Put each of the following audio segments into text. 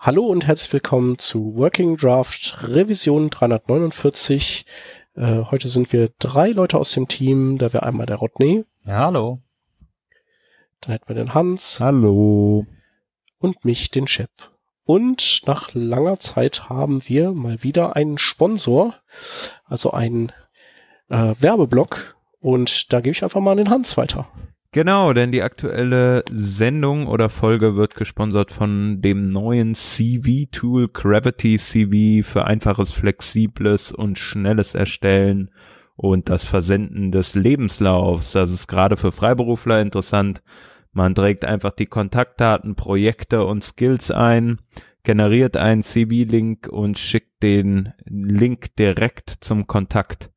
Hallo und herzlich willkommen zu Working Draft Revision 349. Äh, heute sind wir drei Leute aus dem Team. Da wäre einmal der Rodney. Ja, hallo. Dann hätten wir den Hans. Hallo. Und mich, den Chef. Und nach langer Zeit haben wir mal wieder einen Sponsor, also einen äh, Werbeblock. Und da gebe ich einfach mal an den Hans weiter. Genau, denn die aktuelle Sendung oder Folge wird gesponsert von dem neuen CV-Tool Gravity CV für einfaches, flexibles und schnelles Erstellen und das Versenden des Lebenslaufs. Das ist gerade für Freiberufler interessant. Man trägt einfach die Kontaktdaten, Projekte und Skills ein, generiert einen CV-Link und schickt den Link direkt zum Kontakt.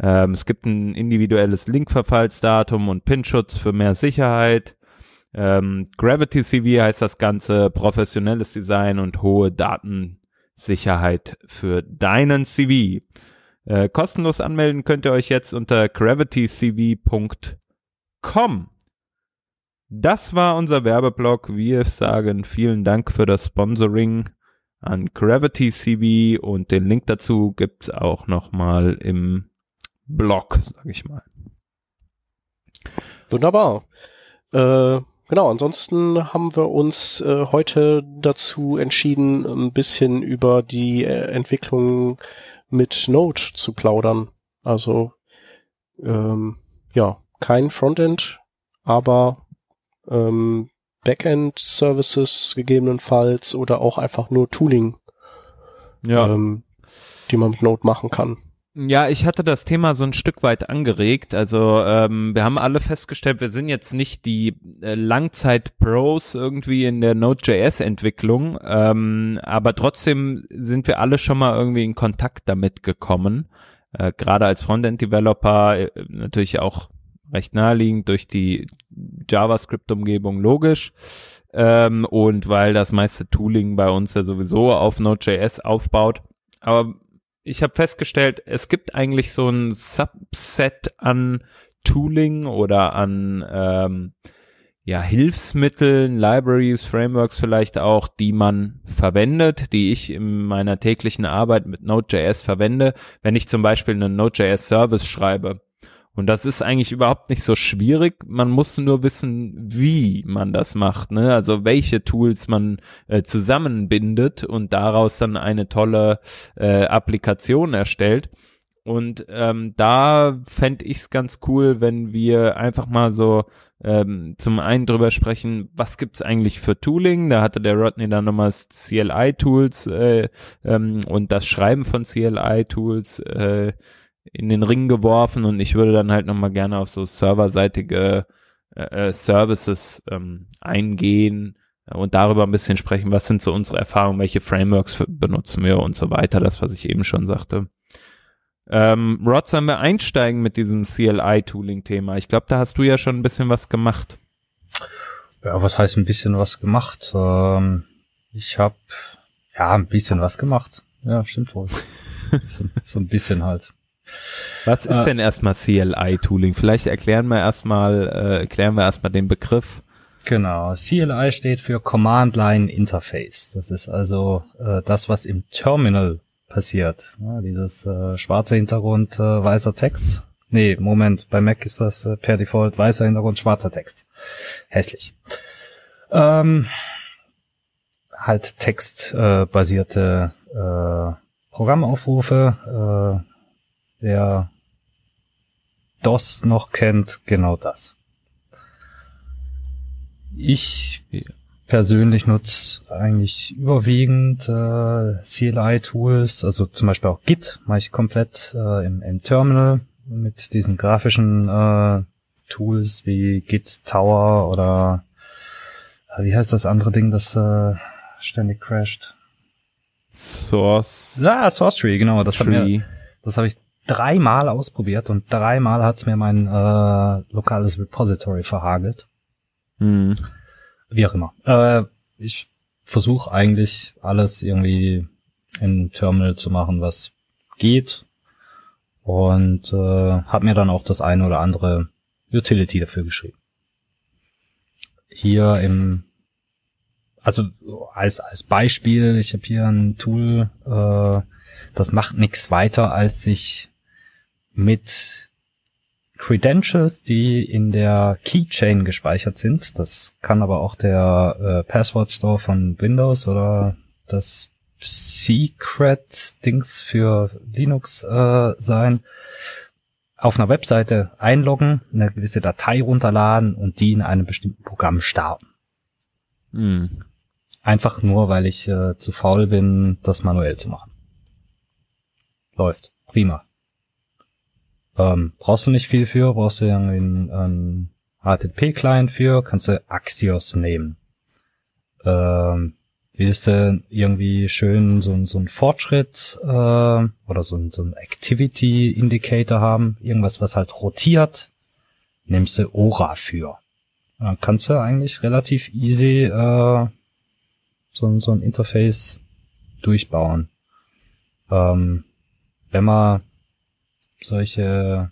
Ähm, es gibt ein individuelles Linkverfallsdatum und Pinschutz für mehr Sicherheit. Ähm, Gravity CV heißt das Ganze, professionelles Design und hohe Datensicherheit für deinen CV. Äh, kostenlos anmelden könnt ihr euch jetzt unter gravitycv.com. Das war unser Werbeblock. Wir sagen vielen Dank für das Sponsoring an Gravity CV und den Link dazu gibt's auch nochmal im Blog, sag ich mal. Wunderbar. Äh, genau, ansonsten haben wir uns äh, heute dazu entschieden, ein bisschen über die äh, Entwicklung mit Node zu plaudern. Also ähm, ja, kein Frontend, aber ähm, Backend-Services gegebenenfalls oder auch einfach nur Tooling, Ja. ähm, die man mit Node machen kann. Ja, ich hatte das Thema so ein Stück weit angeregt. Also ähm, wir haben alle festgestellt, wir sind jetzt nicht die äh, Langzeit-Pros irgendwie in der Node.js-Entwicklung, ähm, aber trotzdem sind wir alle schon mal irgendwie in Kontakt damit gekommen. Äh, Gerade als Frontend-Developer äh, natürlich auch recht naheliegend durch die JavaScript-Umgebung logisch. Ähm, und weil das meiste Tooling bei uns ja sowieso auf Node.js aufbaut. Aber ich habe festgestellt, es gibt eigentlich so ein Subset an Tooling oder an ähm, ja, Hilfsmitteln, Libraries, Frameworks vielleicht auch, die man verwendet, die ich in meiner täglichen Arbeit mit Node.js verwende, wenn ich zum Beispiel einen Node.js Service schreibe. Und das ist eigentlich überhaupt nicht so schwierig. Man muss nur wissen, wie man das macht, ne? Also welche Tools man äh, zusammenbindet und daraus dann eine tolle äh, Applikation erstellt. Und ähm, da fände ich es ganz cool, wenn wir einfach mal so ähm, zum einen drüber sprechen, was gibt's eigentlich für Tooling? Da hatte der Rodney dann nochmal CLI-Tools äh, ähm, und das Schreiben von CLI-Tools äh, in den Ring geworfen und ich würde dann halt nochmal gerne auf so serverseitige äh, äh, Services ähm, eingehen und darüber ein bisschen sprechen, was sind so unsere Erfahrungen, welche Frameworks benutzen wir und so weiter, das, was ich eben schon sagte. Ähm, Rod, sollen wir einsteigen mit diesem CLI-Tooling-Thema? Ich glaube, da hast du ja schon ein bisschen was gemacht. Ja, was heißt ein bisschen was gemacht? Ähm, ich habe ja ein bisschen was gemacht. Ja, stimmt wohl. so, so ein bisschen halt. Was ist Äh, denn erstmal CLI-Tooling? Vielleicht erklären wir erstmal, äh, erklären wir erstmal den Begriff. Genau. CLI steht für Command Line Interface. Das ist also äh, das, was im Terminal passiert. Ja, dieses äh, schwarze Hintergrund, äh, weißer Text. Nee, Moment, bei Mac ist das äh, per Default weißer Hintergrund, schwarzer Text. Hässlich. Ähm, halt textbasierte äh, basierte, äh, Programmaufrufe. Wer DOS noch kennt, genau das. Ich Ja. persönlich nutze eigentlich überwiegend äh, CLI-Tools, also zum Beispiel auch Git mache ich komplett äh, im, im Terminal mit diesen grafischen äh, Tools wie Git Tower oder äh, wie heißt das andere Ding, das äh, ständig crasht? Source Ah, Source Tree, genau. Das hat mir, Tree. das habe ich dreimal ausprobiert und dreimal hat's mir mein äh, lokales Repository verhagelt. Hm. Wie auch immer. Äh, ich versuche eigentlich alles irgendwie im Terminal zu machen, was geht. Und äh, habe mir dann auch das eine oder andere Utility dafür geschrieben. Hier im also als, als Beispiel, ich habe hier ein Tool, äh, das macht nichts weiter, als sich mit Credentials, die in der Keychain gespeichert sind. Das kann aber auch der äh, Password Store von Windows oder das Secret-Dings für Linux äh, sein. Auf einer Webseite einloggen, eine gewisse Datei runterladen und die in einem bestimmten Programm starten. Hm. Einfach nur, weil ich äh, zu faul bin, das manuell zu machen. Läuft. Prima. Ähm, brauchst du nicht viel für, brauchst du irgendwie einen, einen HTTP-Client für, kannst du Axios nehmen. Ähm, willst du irgendwie schön so, so einen Fortschritt äh, oder so, so einen Activity-Indicator haben, irgendwas, was halt rotiert, nimmst du Ora für. Dann kannst du eigentlich relativ easy äh, so, so ein Interface durchbauen. Ähm, wenn man solche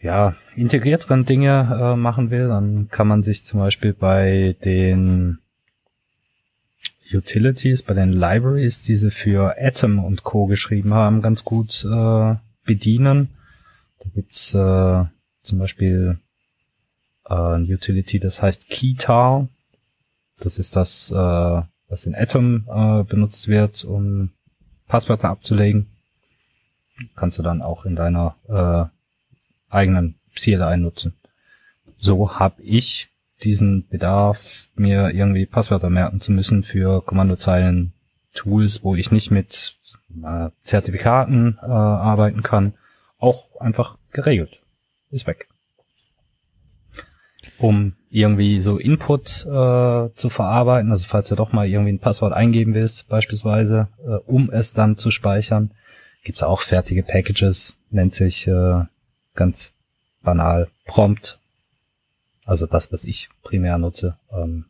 ja, integrierteren Dinge äh, machen will, dann kann man sich zum Beispiel bei den Utilities, bei den Libraries, die sie für Atom und Co. geschrieben haben, ganz gut äh, bedienen. Da gibt's äh, zum Beispiel äh, ein Utility, das heißt Keytar. Das ist das, äh, was in Atom äh, benutzt wird, um Passwörter abzulegen. Kannst du dann auch in deiner äh, eigenen CLI nutzen. So habe ich diesen Bedarf, mir irgendwie Passwörter merken zu müssen für Kommandozeilen Tools, wo ich nicht mit äh, Zertifikaten äh, arbeiten kann, auch einfach geregelt. Ist weg. Um irgendwie so Input äh, zu verarbeiten, also falls du doch mal irgendwie ein Passwort eingeben willst, beispielsweise, äh, um es dann zu speichern, gibt's auch fertige Packages, nennt sich äh, ganz banal Prompt also das, was ich primär nutze. Ähm,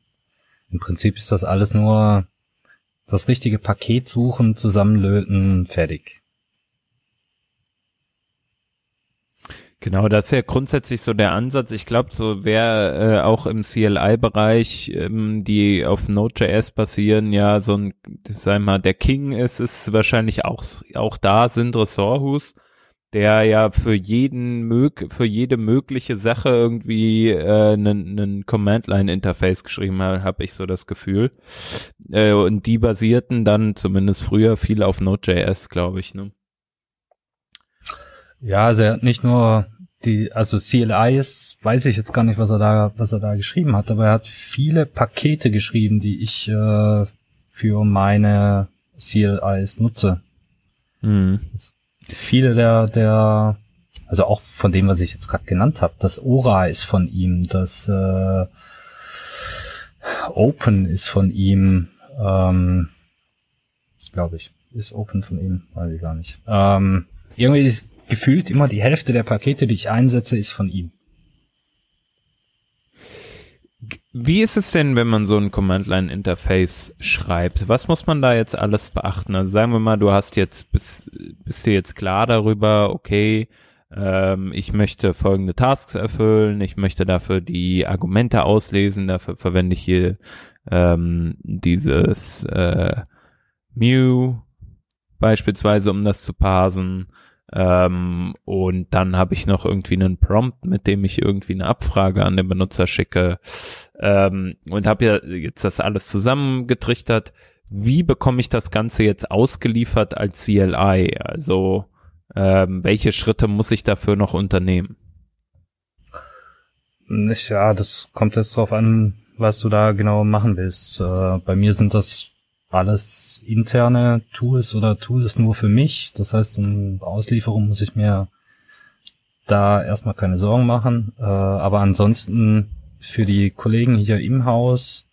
Im Prinzip ist das alles nur das richtige Paket suchen, zusammenlöten, fertig. Genau, das ist ja grundsätzlich so der Ansatz. Ich glaube, so wer äh, auch im CLI-Bereich, ähm, die auf Node.js basieren, ja, so ein, sagen mal, der King ist, ist wahrscheinlich auch, auch da sind Ressorthus der ja für jeden mög für jede mögliche Sache irgendwie einen äh, Command-Line-Interface geschrieben hat, habe ich so das Gefühl. Äh, und die basierten dann zumindest früher viel auf Node.js, glaube ich. Ne? Ja, also er hat nicht nur die, also CLI ist, weiß ich jetzt gar nicht, was er da, was er da geschrieben hat, aber er hat viele Pakete geschrieben, die ich äh, für meine CLIs nutze. Mhm viele der, der, also auch von dem, was ich jetzt gerade genannt habe, das Ora ist von ihm, das äh, Open ist von ihm, ähm, glaube ich. Ist Open von ihm, weiß ich gar nicht. Ähm, irgendwie ist gefühlt immer die Hälfte der Pakete, die ich einsetze, ist von ihm. Wie ist es denn, wenn man so ein Command-Line-Interface schreibt? Was muss man da jetzt alles beachten? Also sagen wir mal, du hast jetzt, bist, bist dir jetzt klar darüber, okay, ähm, ich möchte folgende Tasks erfüllen, ich möchte dafür die Argumente auslesen, dafür verwende ich hier ähm, dieses äh, Mu beispielsweise, um das zu parsen. Ähm, und dann habe ich noch irgendwie einen Prompt, mit dem ich irgendwie eine Abfrage an den Benutzer schicke ähm, und habe ja jetzt das alles zusammengetrichtert. Wie bekomme ich das Ganze jetzt ausgeliefert als CLI? Also ähm, welche Schritte muss ich dafür noch unternehmen? Ja, das kommt jetzt drauf an, was du da genau machen willst. Äh, bei mir sind das alles interne Tools oder Tools nur für mich. Das heißt, um Auslieferung muss ich mir da erstmal keine Sorgen machen. Äh, aber ansonsten für die Kollegen hier im Haus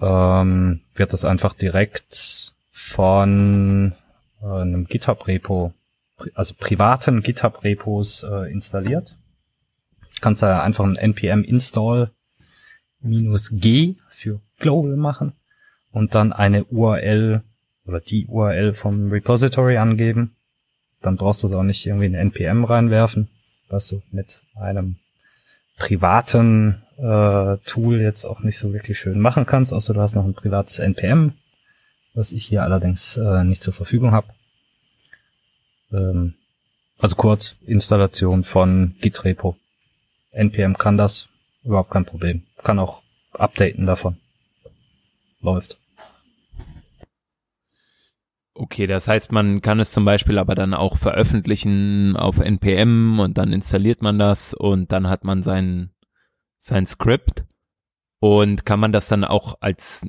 ähm, wird das einfach direkt von äh, einem GitHub-Repo, also privaten GitHub-Repos äh, installiert. Kannst da einfach ein npm install minus g für global machen und dann eine URL oder die URL vom Repository angeben. Dann brauchst du es auch nicht irgendwie in npm reinwerfen, was du mit einem privaten äh, Tool jetzt auch nicht so wirklich schön machen kannst, außer du hast noch ein privates NPM, was ich hier allerdings äh, nicht zur Verfügung habe. Ähm, also kurz, Installation von Git Repo. NPM kann das, überhaupt kein Problem. Kann auch updaten davon. Läuft. Okay, das heißt, man kann es zum Beispiel aber dann auch veröffentlichen auf NPM und dann installiert man das und dann hat man sein, sein Skript und kann man das dann auch als,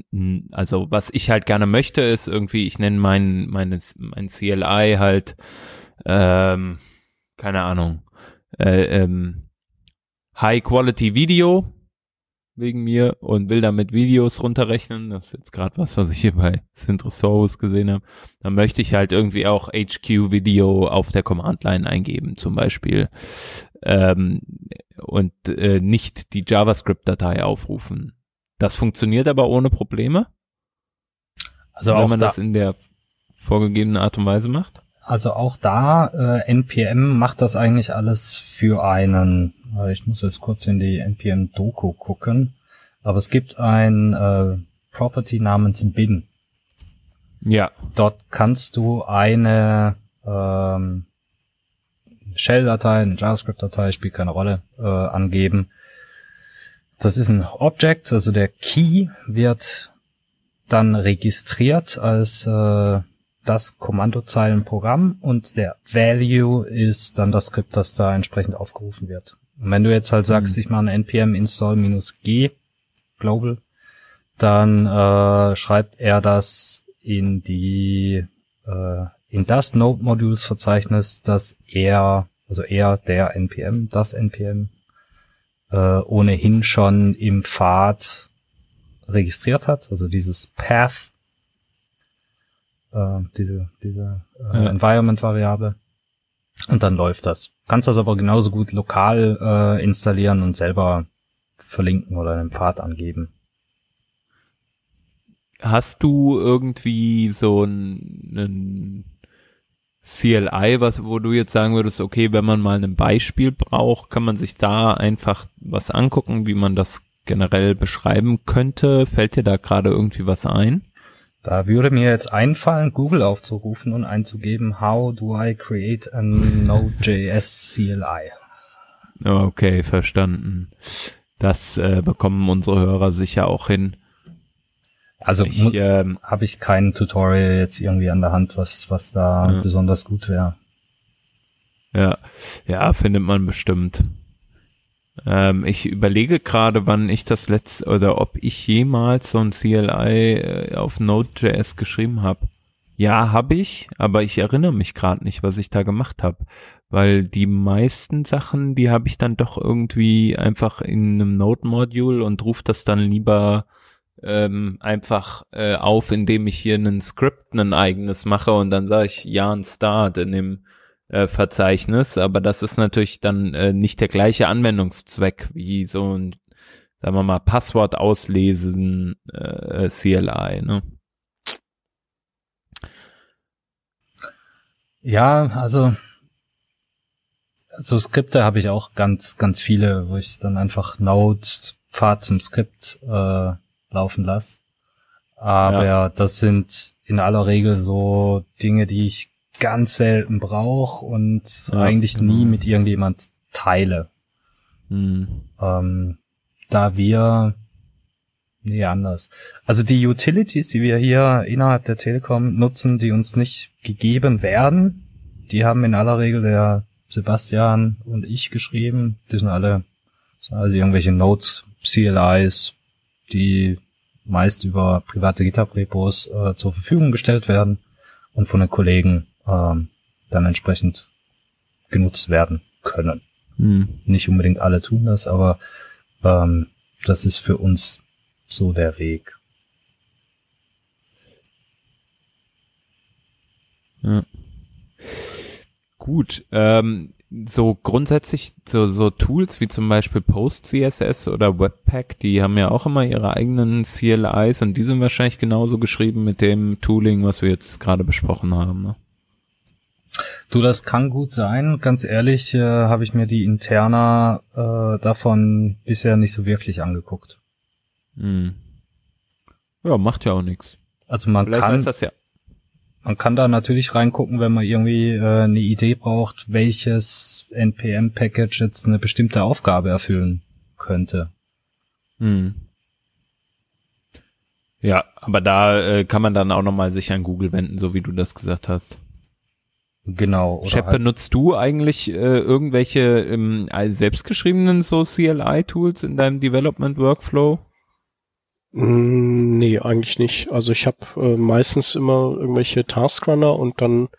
also was ich halt gerne möchte, ist irgendwie, ich nenne mein, meines, mein CLI halt, ähm, keine Ahnung, äh, ähm, High Quality Video wegen mir und will damit Videos runterrechnen. Das ist jetzt gerade was, was ich hier bei Synthresource gesehen habe. Dann möchte ich halt irgendwie auch HQ-Video auf der Command-Line eingeben, zum Beispiel. Ähm, und äh, nicht die JavaScript-Datei aufrufen. Das funktioniert aber ohne Probleme. Also wenn man da das in der vorgegebenen Art und Weise macht. Also auch da, äh, NPM macht das eigentlich alles für einen. Äh, ich muss jetzt kurz in die NPM-Doku gucken. Aber es gibt ein äh, Property namens bin. Ja. Dort kannst du eine ähm, Shell-Datei, eine JavaScript-Datei, spielt keine Rolle, äh, angeben. Das ist ein Object, also der Key wird dann registriert als äh, das Kommandozeilenprogramm und der Value ist dann das Skript, das da entsprechend aufgerufen wird. Und wenn du jetzt halt sagst, mhm. ich mache ein npm install -g global, dann äh, schreibt er das in die äh, in das Node Modules Verzeichnis, das er, also er, der npm, das npm äh, ohnehin schon im Pfad registriert hat, also dieses Path äh, diese, diese äh, ja. Environment-Variable. Und dann läuft das. Kannst das aber genauso gut lokal äh, installieren und selber verlinken oder einen Pfad angeben. Hast du irgendwie so einen CLI, was, wo du jetzt sagen würdest, okay, wenn man mal ein Beispiel braucht, kann man sich da einfach was angucken, wie man das generell beschreiben könnte? Fällt dir da gerade irgendwie was ein? Da würde mir jetzt einfallen, Google aufzurufen und einzugeben, how do I create a Node.js CLI? Okay, verstanden. Das äh, bekommen unsere Hörer sicher auch hin. Also ähm, habe ich kein Tutorial jetzt irgendwie an der Hand, was, was da ja. besonders gut wäre. Ja, ja, findet man bestimmt. Ähm, ich überlege gerade, wann ich das letzte oder ob ich jemals so ein CLI äh, auf Node.js geschrieben habe. Ja, habe ich, aber ich erinnere mich gerade nicht, was ich da gemacht habe, weil die meisten Sachen, die habe ich dann doch irgendwie einfach in einem Node-Module und rufe das dann lieber ähm, einfach äh, auf, indem ich hier einen Script, ein eigenes mache und dann sage ich ja ein Start in dem äh, Verzeichnis, aber das ist natürlich dann äh, nicht der gleiche Anwendungszweck wie so ein, sagen wir mal, Passwort auslesen äh, CLI, ne? Ja, also so Skripte habe ich auch ganz, ganz viele, wo ich dann einfach Node Pfad zum Skript äh, laufen lasse. Aber ja. das sind in aller Regel so Dinge, die ich ganz selten brauche und ja, eigentlich nie mit irgendjemand teile. Mhm. Ähm, da wir Nee, anders. Also die Utilities, die wir hier innerhalb der Telekom nutzen, die uns nicht gegeben werden, die haben in aller Regel der Sebastian und ich geschrieben. Die sind alle also irgendwelche Notes, CLIs, die meist über private GitHub-Repos äh, zur Verfügung gestellt werden und von den Kollegen ähm, dann entsprechend genutzt werden können. Mhm. Nicht unbedingt alle tun das, aber ähm, das ist für uns so der Weg. Ja. Gut, ähm, so grundsätzlich so, so Tools wie zum Beispiel PostCSS oder Webpack, die haben ja auch immer ihre eigenen CLIs und die sind wahrscheinlich genauso geschrieben mit dem Tooling, was wir jetzt gerade besprochen haben. Ne? Du, das kann gut sein. Ganz ehrlich, äh, habe ich mir die Interna äh, davon bisher nicht so wirklich angeguckt. Hm. Ja, macht ja auch nichts. Also man Vielleicht kann, das ja. man kann da natürlich reingucken, wenn man irgendwie äh, eine Idee braucht, welches NPM-Package jetzt eine bestimmte Aufgabe erfüllen könnte. Hm. Ja, aber da äh, kann man dann auch nochmal sich an Google wenden, so wie du das gesagt hast. Genau. Oder Shep, halt, benutzt du eigentlich äh, irgendwelche ähm, selbstgeschriebenen so CLI-Tools in deinem Development Workflow? Mm, Nee, eigentlich nicht. Also ich habe äh, meistens immer irgendwelche Taskrunner und dann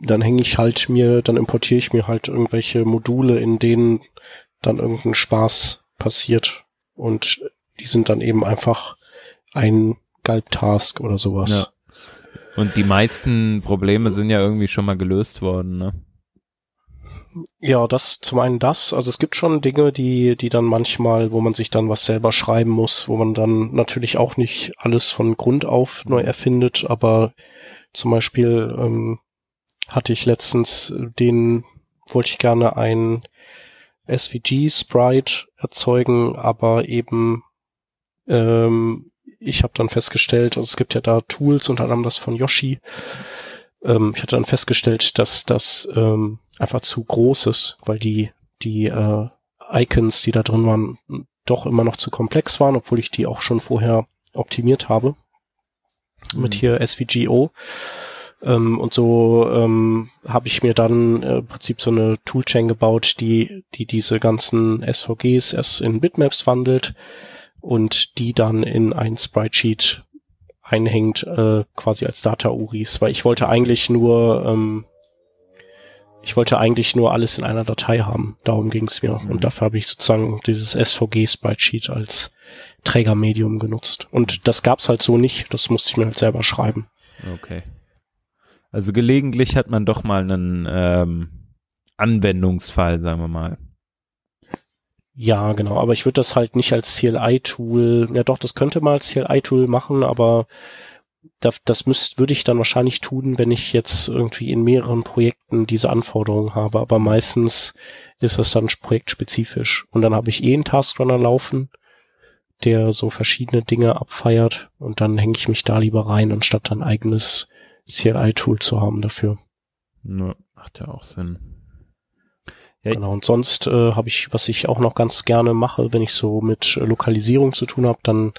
dann hänge ich halt mir, dann importiere ich mir halt irgendwelche Module, in denen dann irgendein Spaß passiert und die sind dann eben einfach ein Gulp-Task oder sowas. Ja. Und die meisten Probleme sind ja irgendwie schon mal gelöst worden, ne? Ja, das zum einen das. Also es gibt schon Dinge, die, die dann manchmal, wo man sich dann was selber schreiben muss, wo man dann natürlich auch nicht alles von Grund auf neu erfindet, aber zum Beispiel ähm, hatte ich letztens den, wollte ich gerne ein SVG-Sprite erzeugen, aber eben ähm, ich habe dann festgestellt, also es gibt ja da Tools, unter anderem das von Yoshi. Ähm, ich hatte dann festgestellt, dass das ähm, einfach zu groß ist, weil die die äh, Icons, die da drin waren, doch immer noch zu komplex waren, obwohl ich die auch schon vorher optimiert habe mit Mhm. hier SVGO. Ähm, und so ähm, habe ich mir dann äh, im Prinzip so eine Toolchain gebaut, die die diese ganzen SVGs erst in Bitmaps wandelt und die dann in ein Sprite-Sheet einhängt, äh, quasi als Data-URIs, weil ich wollte eigentlich nur ähm, ich wollte eigentlich nur alles in einer Datei haben. Darum ging es mir. Mhm. Und dafür habe ich sozusagen dieses SVG-Sprite-Sheet als Trägermedium genutzt. Und das gab's halt so nicht. Das musste ich mir halt selber schreiben. Okay. Also gelegentlich hat man doch mal einen ähm, Anwendungsfall, sagen wir mal. Ja, genau. Aber ich würde das halt nicht als CLI-Tool, ja doch, das könnte mal CLI-Tool machen, aber das, das müsst, würde ich dann wahrscheinlich tun, wenn ich jetzt irgendwie in mehreren Projekten diese Anforderungen habe. Aber meistens ist das dann projektspezifisch. Und dann habe ich eh einen Taskrunner laufen, der so verschiedene Dinge abfeiert und dann hänge ich mich da lieber rein, anstatt ein eigenes CLI-Tool zu haben dafür. Ja, macht ja auch Sinn. Ja, Genau, und sonst äh, habe ich, was ich auch noch ganz gerne mache, wenn ich so mit äh, Lokalisierung zu tun habe, dann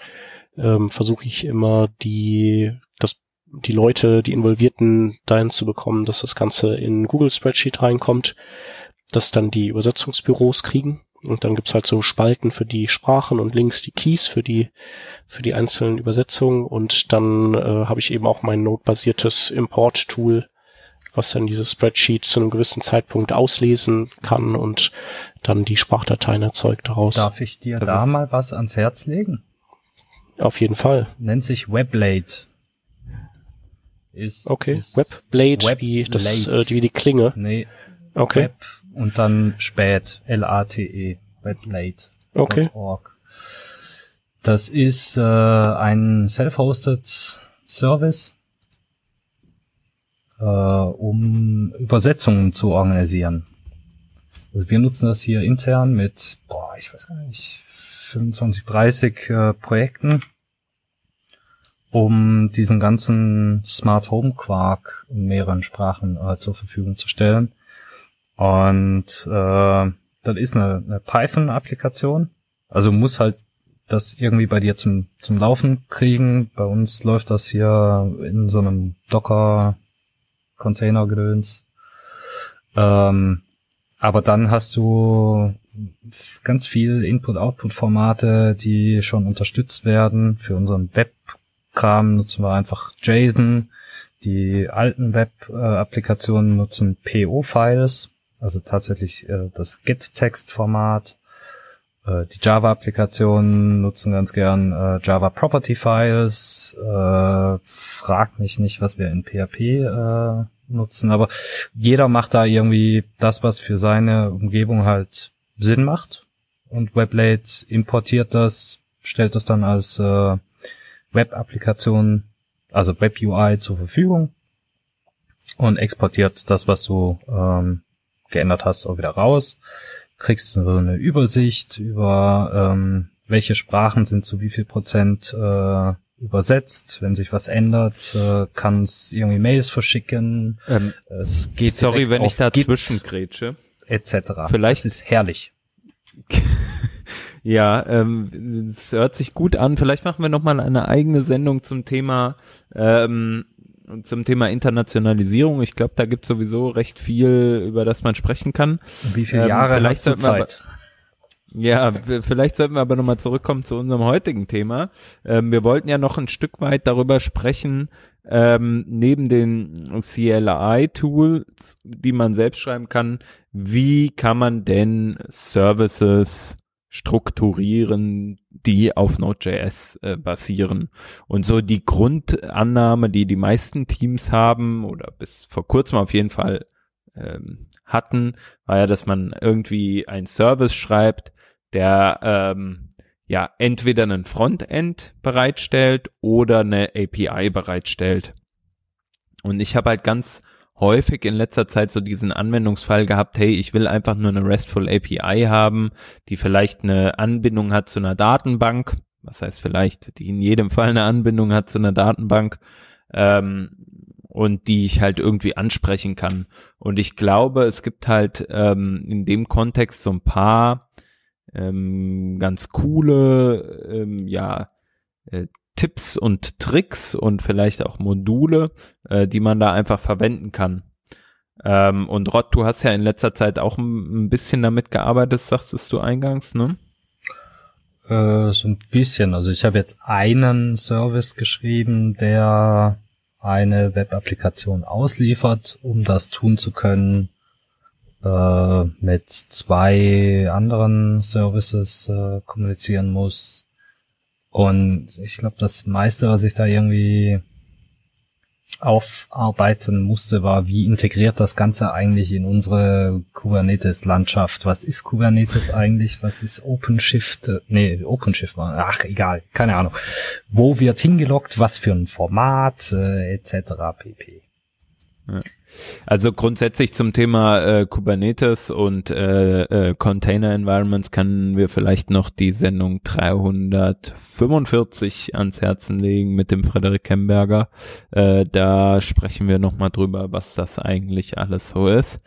ähm, versuche ich immer die, das, die Leute, die Involvierten dahin zu bekommen, dass das Ganze in Google Spreadsheet reinkommt, dass dann die Übersetzungsbüros kriegen. Und dann gibt's halt so Spalten für die Sprachen und links die Keys für die für die einzelnen Übersetzungen und dann äh, habe ich eben auch mein Node-basiertes Import-Tool, was dann dieses Spreadsheet zu einem gewissen Zeitpunkt auslesen kann und dann die Sprachdateien erzeugt daraus. Darf ich dir Das da mal was ans Herz legen? Auf jeden Fall. Nennt sich Weblate. Ist, Okay. ist Webblade, Web wie das äh, wie die Klinge. Nee, Okay. Web und dann spät. L-A-T-E. Weblate. Okay. .org. Das ist äh, ein self-hosted Service, äh, um Übersetzungen zu organisieren. Also wir nutzen das hier intern mit, boah, ich weiß gar nicht, 25, 30 äh, Projekten, um diesen ganzen Smart Home Quark in mehreren Sprachen äh, zur Verfügung zu stellen. Und äh, das ist eine, eine Python-Applikation. Also muss halt das irgendwie bei dir zum, zum Laufen kriegen. Bei uns läuft das hier in so einem Docker-Container-Gedöns. Ähm, aber dann hast du ganz viel Input-Output-Formate, die schon unterstützt werden. Für unseren Web-Kram nutzen wir einfach JSON. Die alten Web-Applikationen nutzen PO-Files, also tatsächlich äh, das Get-Text-Format. Äh, die Java-Applikationen nutzen ganz gern äh, Java Property Files. Äh, frag mich nicht, was wir in PHP äh, nutzen, aber jeder macht da irgendwie das, was für seine Umgebung halt Sinn macht. Und Weblate importiert das, stellt das dann als äh, Web-Applikation, also Web-UI zur Verfügung. und exportiert das, was du ähm, geändert hast, auch wieder raus. Kriegst du eine Übersicht über ähm, welche Sprachen sind zu wie viel Prozent äh, übersetzt. Wenn sich was ändert, äh, kann es irgendwie Mails verschicken. Ähm, es geht sorry, wenn ich dazwischen grätsche. Etc. Vielleicht das ist herrlich. ja, ähm, es hört sich gut an. Vielleicht machen wir noch mal eine eigene Sendung zum Thema ähm, zum Thema Internationalisierung. Ich glaube, da gibt sowieso recht viel, über das man sprechen kann. Wie viele ähm, Jahre hast du Zeit? Ja, vielleicht sollten wir aber nochmal zurückkommen zu unserem heutigen Thema. Ähm, wir wollten ja noch ein Stück weit darüber sprechen, ähm, neben den CLI-Tools, die man selbst schreiben kann, wie kann man denn Services strukturieren, die auf Node.js äh, basieren. Und so die Grundannahme, die die meisten Teams haben oder bis vor kurzem auf jeden Fall ähm, hatten, war ja, dass man irgendwie ein Service schreibt, der ähm, ja entweder einen Frontend bereitstellt oder eine API bereitstellt. Und ich habe halt ganz häufig in letzter Zeit so diesen Anwendungsfall gehabt, hey, ich will einfach nur eine RESTful API haben, die vielleicht eine Anbindung hat zu einer Datenbank, was heißt vielleicht, die in jedem Fall eine Anbindung hat zu einer Datenbank ähm, und die ich halt irgendwie ansprechen kann. Und ich glaube, es gibt halt ähm, in dem Kontext so ein paar ähm, ganz coole, ähm, ja, äh, Tipps und Tricks und vielleicht auch Module, äh, die man da einfach verwenden kann. Ähm, und Rod, du hast ja in letzter Zeit auch ein, bisschen damit gearbeitet, sagtest du eingangs, ne? Äh, so ein bisschen. Also ich habe jetzt einen Service geschrieben, der eine Web-Applikation ausliefert, um das tun zu können, äh, mit zwei anderen Services äh, kommunizieren muss. Und ich glaube, das meiste, was ich da irgendwie aufarbeiten musste, war, wie integriert das Ganze eigentlich in unsere Kubernetes-Landschaft? Was ist Kubernetes eigentlich? Was ist OpenShift? Nee, OpenShift war, ach, egal, keine Ahnung. Wo wird hingelockt? Was für ein Format? Äh, etc. pp. Ja. Also grundsätzlich zum Thema äh, Kubernetes und äh, äh, Container Environments können wir vielleicht noch die Sendung 345 ans Herzen legen mit dem Frederik Kemberger. Äh, da sprechen wir nochmal drüber, was das eigentlich alles so ist.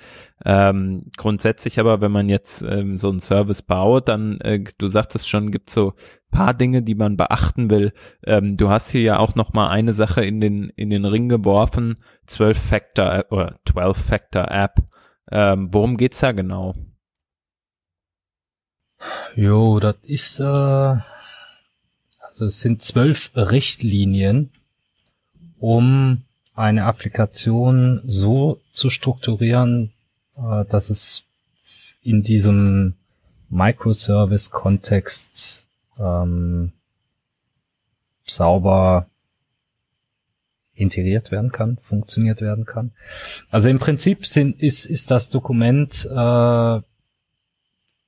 Ähm, grundsätzlich aber, wenn man jetzt ähm, so einen Service baut, dann, äh, du sagtest schon, gibt so paar Dinge, die man beachten will. Ähm, du hast hier ja auch noch mal eine Sache in den in den Ring geworfen, 12 Factor oder 12 Factor App. Ähm, worum geht's da genau? Jo, das ist äh, also es sind zwölf Richtlinien, um eine Applikation so zu strukturieren, äh, dass es in diesem Microservice-Kontext ähm, sauber integriert werden kann, funktioniert werden kann. Also im Prinzip sind, ist, ist das Dokument äh,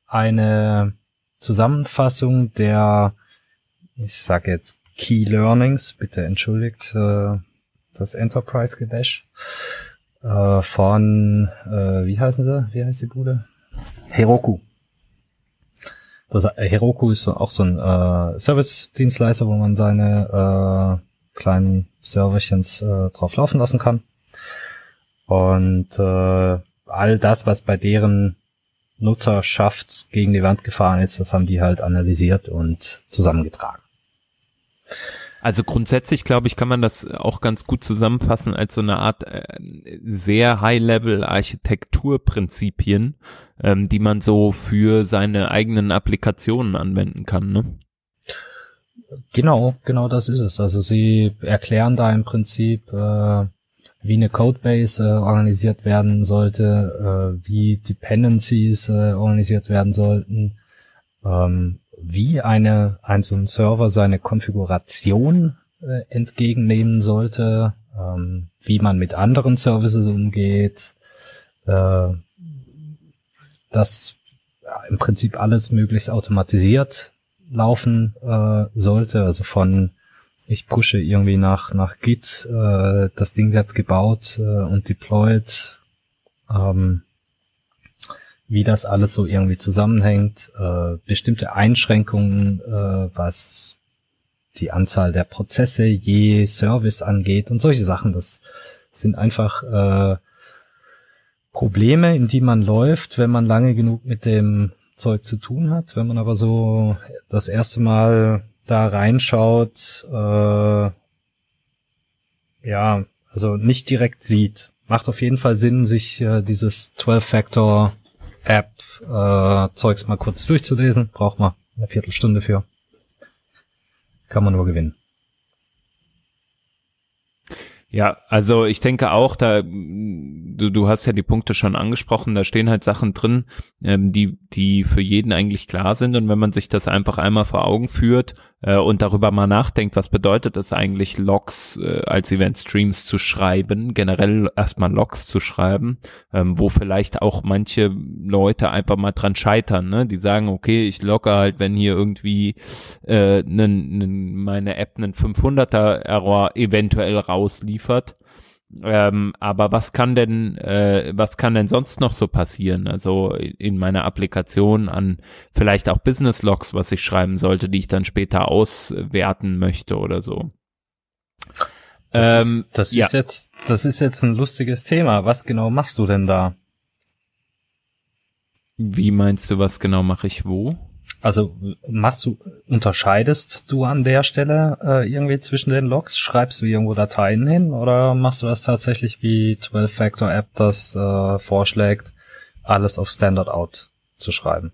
eine Zusammenfassung der, ich sage jetzt Key Learnings, bitte entschuldigt äh, das Enterprise-Gedash, äh, von, äh, wie heißen sie, wie heißt die Bude? Heroku. Das äh, Heroku ist auch so ein äh, Service-Dienstleister, wo man seine äh, kleinen Serverchens äh, drauf laufen lassen kann. Und äh, all das, was bei deren Nutzerschaft gegen die Wand gefahren ist, das haben die halt analysiert und zusammengetragen. Also grundsätzlich, glaube ich, kann man das auch ganz gut zusammenfassen als so eine Art äh, sehr High-Level-Architekturprinzipien, ähm, die man so für seine eigenen Applikationen anwenden kann. Ne? Genau, genau das ist es. Also sie erklären da im Prinzip, äh, wie eine Codebase äh, organisiert werden sollte, äh, wie Dependencies äh, organisiert werden sollten, ähm, wie eine, ein so ein Server seine Konfiguration äh, entgegennehmen sollte, ähm, wie man mit anderen Services umgeht, äh, dass ja, im Prinzip alles möglichst automatisiert laufen äh, sollte, also von ich pushe irgendwie nach, nach Git, äh, das Ding wird gebaut äh, und deployed, ähm, wie das alles so irgendwie zusammenhängt, äh, bestimmte Einschränkungen, äh, was die Anzahl der Prozesse je Service angeht und solche Sachen. Das sind einfach äh, Probleme, in die man läuft, wenn man lange genug mit dem Zeug zu tun hat. Wenn man aber so das erste Mal da reinschaut, äh, ja, also nicht direkt sieht. Macht auf jeden Fall Sinn, sich äh, dieses 12-Factor-App äh, Zeugs mal kurz durchzulesen. Braucht man eine Viertelstunde für. Kann man nur gewinnen. Ja, also ich denke auch, da du, du hast ja die Punkte schon angesprochen, da stehen halt Sachen drin, ähm, die die für jeden eigentlich klar sind und wenn man sich das einfach einmal vor Augen führt äh, und darüber mal nachdenkt, was bedeutet es eigentlich, Logs äh, als Event Streams zu schreiben, generell erstmal Logs zu schreiben, ähm, wo vielleicht auch manche Leute einfach mal dran scheitern, ne? Die sagen, okay, ich logge halt, wenn hier irgendwie äh, nen, nen, meine App einen 500er Error eventuell rausliefert ähm, aber was kann denn, äh, was kann denn sonst noch so passieren? Also in meiner Applikation an vielleicht auch Business Logs, was ich schreiben sollte, die ich dann später auswerten möchte oder so. Das, ähm, ist, das ja. ist jetzt, das ist jetzt ein lustiges Thema. Was genau machst du denn da? Wie meinst du, was genau mache ich wo? Also machst du, unterscheidest du an der Stelle äh, irgendwie zwischen den Logs? Schreibst du irgendwo Dateien hin oder machst du das tatsächlich wie 12-Factor-App das äh, vorschlägt, alles auf Standard Out zu schreiben?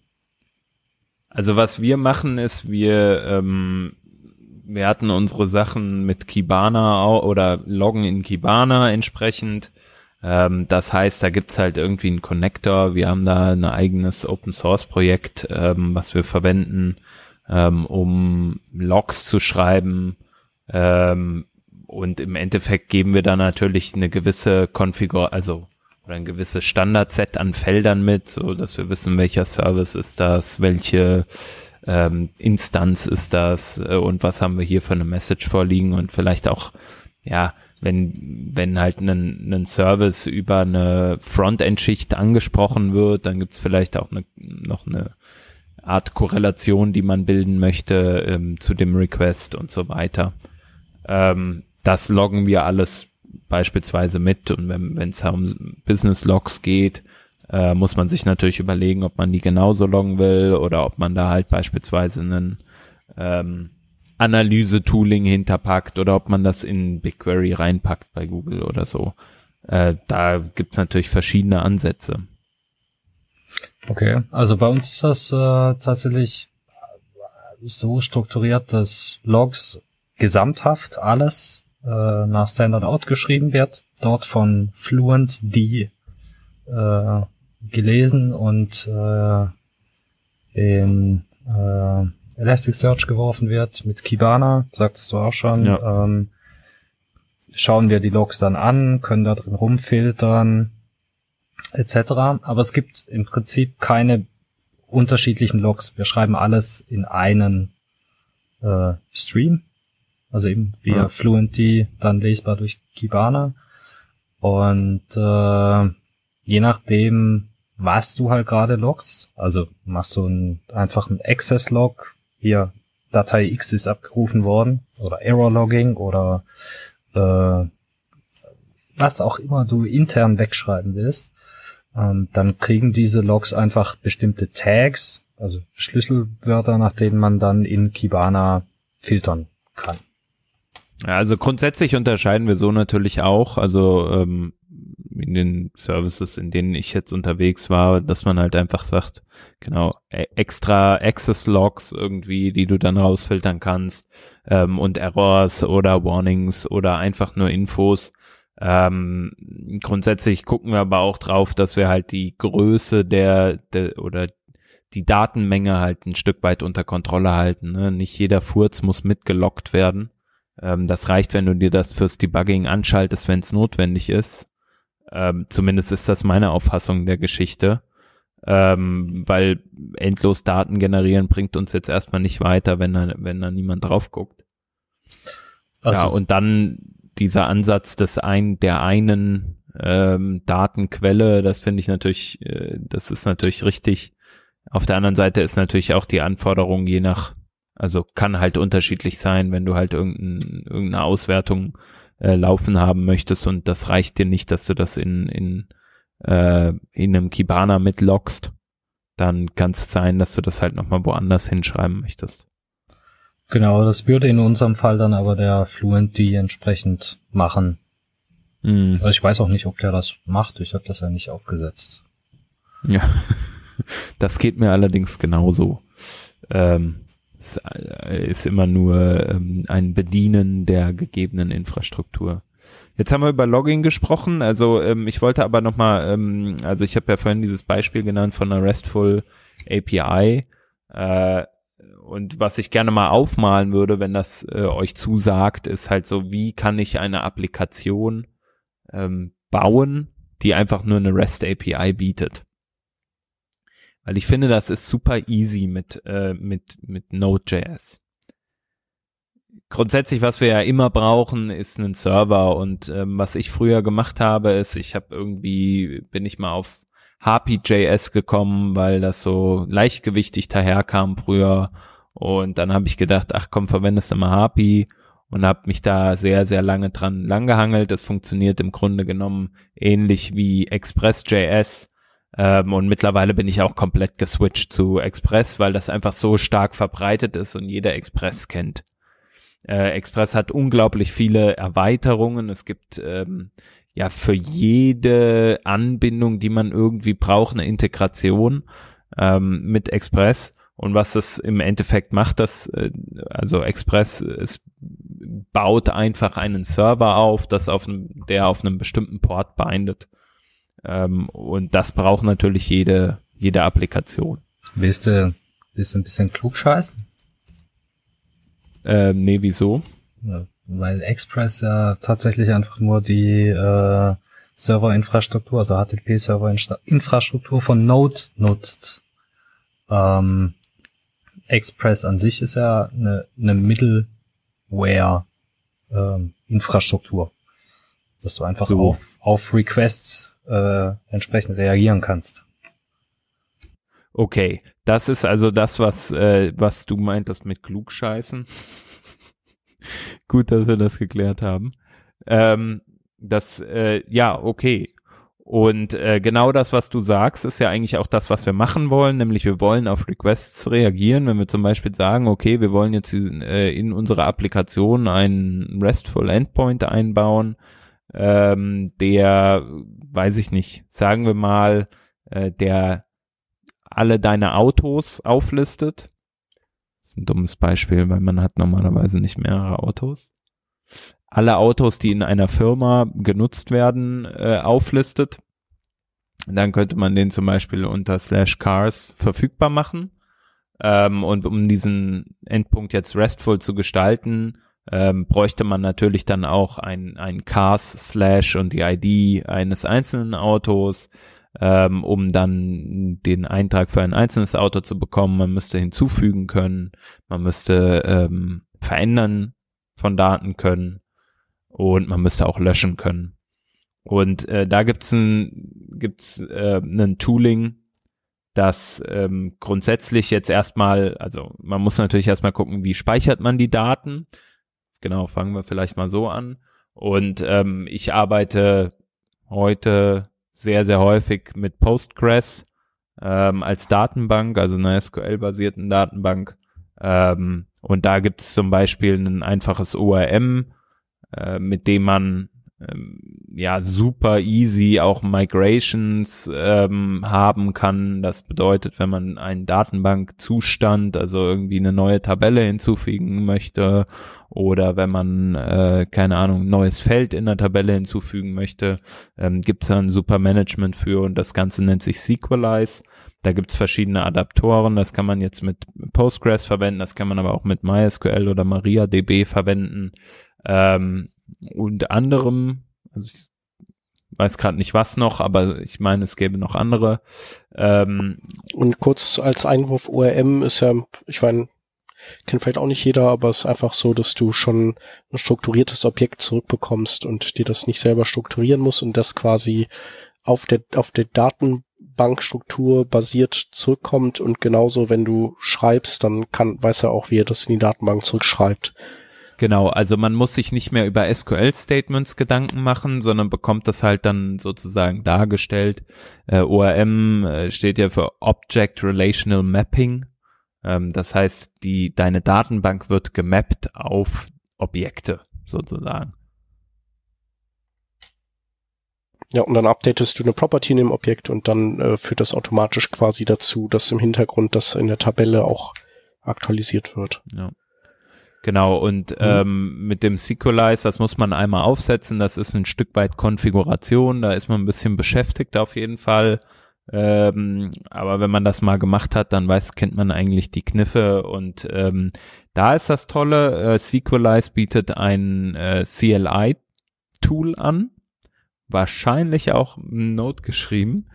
Also was wir machen ist, wir ähm, wir hatten unsere Sachen mit Kibana oder loggen in Kibana entsprechend ähm, das heißt, da gibt's halt irgendwie einen Connector. Wir haben da ein eigenes Open Source Projekt, ähm, was wir verwenden, ähm, um Logs zu schreiben. Ähm, und im Endeffekt geben wir da natürlich eine gewisse Konfigur, also oder ein gewisses Standardset an Feldern mit, so dass wir wissen, welcher Service ist das, welche ähm, Instanz ist das äh, und was haben wir hier für eine Message vorliegen und vielleicht auch ja wenn, wenn halt ein, ein Service über eine Frontend-Schicht angesprochen wird, dann gibt's vielleicht auch eine, noch eine Art Korrelation, die man bilden möchte ähm, zu dem Request und so weiter. Ähm, das loggen wir alles beispielsweise mit und wenn es um Business Logs geht, äh, muss man sich natürlich überlegen, ob man die genauso loggen will oder ob man da halt beispielsweise einen ähm, Analyse-Tooling hinterpackt oder ob man das in BigQuery reinpackt bei Google oder so. Äh, da gibt's natürlich verschiedene Ansätze. Okay, also bei uns ist das äh, tatsächlich so strukturiert, dass Logs gesamthaft alles äh, nach Standard Out geschrieben wird, dort von Fluent D äh, gelesen und äh, in äh, Elasticsearch geworfen wird mit Kibana, sagtest du auch schon. Ja. Ähm, schauen wir die Logs dann an, können da drin rumfiltern, etc. Aber es gibt im Prinzip keine unterschiedlichen Logs. Wir schreiben alles in einen äh, Stream, also eben via ja. Fluenty, dann lesbar durch Kibana. Und äh, je nachdem, was du halt gerade loggst, also machst du einen, einfach einen Access-Log, hier Datei X ist abgerufen worden oder Error Logging oder äh, was auch immer du intern wegschreiben willst, ähm, dann kriegen diese Logs einfach bestimmte Tags, also Schlüsselwörter, nach denen man dann in Kibana filtern kann. Also grundsätzlich unterscheiden wir so natürlich auch. Also ähm, in den Services, in denen ich jetzt unterwegs war, dass man halt einfach sagt, genau, e-, extra Access Logs irgendwie, die du dann rausfiltern kannst ähm, und Errors oder Warnings oder einfach nur Infos. Ähm, grundsätzlich gucken wir aber auch drauf, dass wir halt die Größe der, der oder die Datenmenge halt ein Stück weit unter Kontrolle halten. Ne? Nicht jeder Furz muss mitgelockt werden. Ähm, das reicht, wenn du dir das fürs Debugging anschaltest, wenn es notwendig ist. Ähm, zumindest ist das meine Auffassung der Geschichte. Ähm, weil endlos Daten generieren bringt uns jetzt erstmal nicht weiter, wenn da, wenn da niemand drauf guckt. Also ja, und dann dieser Ansatz des ein, der einen ähm, Datenquelle, das finde ich natürlich, äh, das ist natürlich richtig. Auf der anderen Seite ist natürlich auch die Anforderung je nach, also kann halt unterschiedlich sein, wenn du halt irgendein, irgendeine Auswertung äh, laufen haben möchtest und das reicht dir nicht, dass du das in, in, äh, in einem Kibana mitlockst, dann kann es sein, dass du das halt nochmal woanders hinschreiben möchtest. Genau, das würde in unserem Fall dann aber der Fluentd entsprechend machen. Mhm. Also ich weiß auch nicht, ob der das macht. Ich habe das ja nicht aufgesetzt. Ja, das geht mir allerdings genauso. Ähm, ist immer nur ähm, ein Bedienen der gegebenen Infrastruktur. Jetzt haben wir über Logging gesprochen. Also ähm, ich wollte aber noch mal, ähm, also ich habe ja vorhin dieses Beispiel genannt von einer RESTful API. Äh, und was ich gerne mal aufmalen würde, wenn das äh, euch zusagt, ist halt so, wie kann ich eine Applikation ähm, bauen, die einfach nur eine REST API bietet. Weil ich finde, das ist super easy mit, äh, mit, mit Node.js. Grundsätzlich, was wir ja immer brauchen, ist ein Server und ähm, was ich früher gemacht habe, ist, ich habe irgendwie, bin ich mal auf Harpy.js gekommen, weil das so leichtgewichtig daherkam früher und dann habe ich gedacht, ach komm, verwendest du mal Harpy und habe mich da sehr, sehr lange dran langgehangelt. Das funktioniert im Grunde genommen ähnlich wie Express.js. Ähm, und mittlerweile bin ich auch komplett geswitcht zu Express, weil das einfach so stark verbreitet ist und jeder Express kennt. Äh, Express hat unglaublich viele Erweiterungen. Es gibt ähm, ja für jede Anbindung, die man irgendwie braucht, eine Integration ähm, mit Express. Und was das im Endeffekt macht, das, äh, also Express, es baut einfach einen Server auf, das auf der auf einem bestimmten Port bindet. Ähm, und das braucht natürlich jede, jede Applikation. Willst du, willst du ein bisschen klug scheißen? Ähm, nee, wieso? Ja, weil Express ja tatsächlich einfach nur die äh, Serverinfrastruktur, also HTTP-Serverinfrastruktur von Node nutzt. Ähm, Express an sich ist ja eine, eine Middleware ähm, dass du einfach so. auf, auf Requests äh, entsprechend reagieren kannst. Okay, das ist also das, was, äh, was du meintest mit Klugscheißen. Gut, dass wir das geklärt haben. Ähm, das, äh, ja, okay. Und äh, genau das, was du sagst, ist ja eigentlich auch das, was wir machen wollen, nämlich wir wollen auf Requests reagieren, wenn wir zum Beispiel sagen, okay, wir wollen jetzt äh, in unsere Applikation einen RESTful Endpoint einbauen, ähm, der, weiß ich nicht, sagen wir mal, äh, der alle deine Autos auflistet. Das ist ein dummes Beispiel, weil man hat normalerweise nicht mehrere Autos alle Autos, die in einer Firma genutzt werden, äh, auflistet. Dann könnte man den zum Beispiel unter slash cars verfügbar machen. Ähm, und um diesen Endpunkt jetzt restful zu gestalten, ähm, bräuchte man natürlich dann auch ein, ein cars slash und die ID eines einzelnen Autos, ähm, um dann den Eintrag für ein einzelnes Auto zu bekommen. Man müsste hinzufügen können, man müsste ähm, verändern von Daten können und man müsste auch löschen können. Und äh, da gibt's ein gibt's äh, ein Tooling, das ähm, grundsätzlich jetzt erstmal, also man muss natürlich erstmal gucken, wie speichert man die Daten. Genau, fangen wir vielleicht mal so an. Und ähm, ich arbeite heute sehr, sehr häufig mit Postgres ähm, als Datenbank, also einer SQL-basierten Datenbank. Ähm, und da gibt es zum Beispiel ein einfaches ORM, äh, mit dem man ja super easy auch Migrations ähm, haben kann. Das bedeutet, wenn man einen Datenbankzustand, also irgendwie eine neue Tabelle hinzufügen möchte oder wenn man äh, keine Ahnung neues Feld in der Tabelle hinzufügen möchte, ähm, gibt es da ein super Management für und das Ganze nennt sich Sequelize. Da gibt's verschiedene Adaptoren, das kann man jetzt mit Postgres verwenden, das kann man aber auch mit MySQL oder MariaDB verwenden. Ähm, und anderem, also ich weiß gerade nicht was noch, aber ich meine, es gäbe noch andere. Ähm, und kurz als Einwurf ORM ist ja, ich meine, kennt vielleicht auch nicht jeder, aber es ist einfach so, dass du schon ein strukturiertes Objekt zurückbekommst und dir das nicht selber strukturieren musst und das quasi auf der, auf der Datenbankstruktur basiert zurückkommt und genauso, wenn du schreibst, dann kann, weiß er auch, wie er das in die Datenbank zurückschreibt. Genau, also man muss sich nicht mehr über SQL-Statements Gedanken machen, sondern bekommt das halt dann sozusagen dargestellt. Äh, ORM äh, steht ja für Object Relational Mapping. Ähm, das heißt, die, deine Datenbank wird gemappt auf Objekte sozusagen. Ja, und dann updatest du eine Property in dem Objekt und dann äh, führt das automatisch quasi dazu, dass im Hintergrund das in der Tabelle auch aktualisiert wird. Ja. Genau, und mhm. ähm, mit dem Sequelize, das muss man einmal aufsetzen, das ist ein Stück weit Konfiguration, da ist man ein bisschen beschäftigt auf jeden Fall. Ähm, aber wenn man das mal gemacht hat, dann weiß, kennt man eigentlich die Kniffe und ähm, da ist das Tolle, äh, Sequelize bietet ein äh, CLI-Tool an, wahrscheinlich auch Node geschrieben.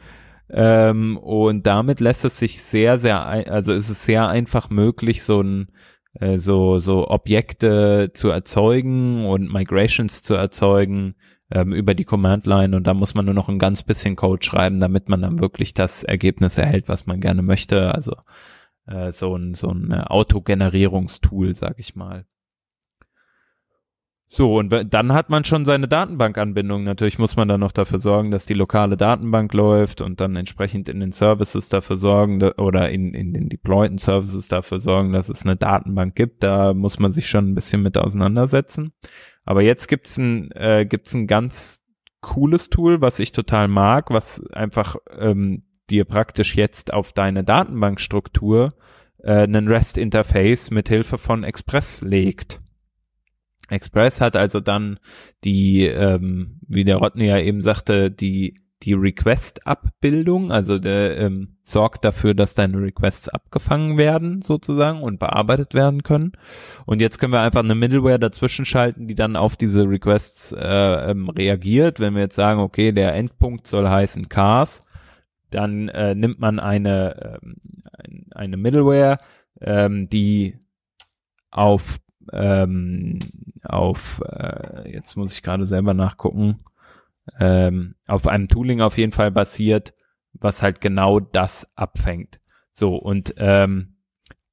Ähm, und damit lässt es sich sehr, sehr, also ist es sehr einfach möglich, so ein äh, so, so Objekte zu erzeugen und Migrations zu erzeugen ähm, über die Command Line und da muss man nur noch ein ganz bisschen Code schreiben, damit man dann wirklich das Ergebnis erhält, was man gerne möchte. Also äh, so ein, so ein Autogenerierungstool, sag ich mal. So, und dann hat man schon seine Datenbankanbindung. Natürlich muss man dann noch dafür sorgen, dass die lokale Datenbank läuft und dann entsprechend in den Services dafür sorgen oder in, in den deployten Services dafür sorgen, dass es eine Datenbank gibt. Da muss man sich schon ein bisschen mit auseinandersetzen. Aber jetzt gibt's ein, äh, gibt's ein ganz cooles Tool, was ich total mag, was einfach ähm, dir praktisch jetzt auf deine Datenbankstruktur äh, einen REST-Interface mit Hilfe von Express legt. Express hat also dann die, ähm, wie der Rodney ja eben sagte, die die Request-Abbildung, also der ähm, sorgt dafür, dass deine Requests abgefangen werden sozusagen und bearbeitet werden können. Und jetzt können wir einfach eine Middleware dazwischen schalten, die dann auf diese Requests äh, ähm, reagiert. Wenn wir jetzt sagen, okay, der Endpunkt soll heißen Cars, dann äh, nimmt man eine ähm, eine Middleware, ähm, die auf ähm, auf, äh, jetzt muss ich gerade selber nachgucken, ähm, auf einem Tooling auf jeden Fall basiert, was halt genau das abfängt. So, und ähm,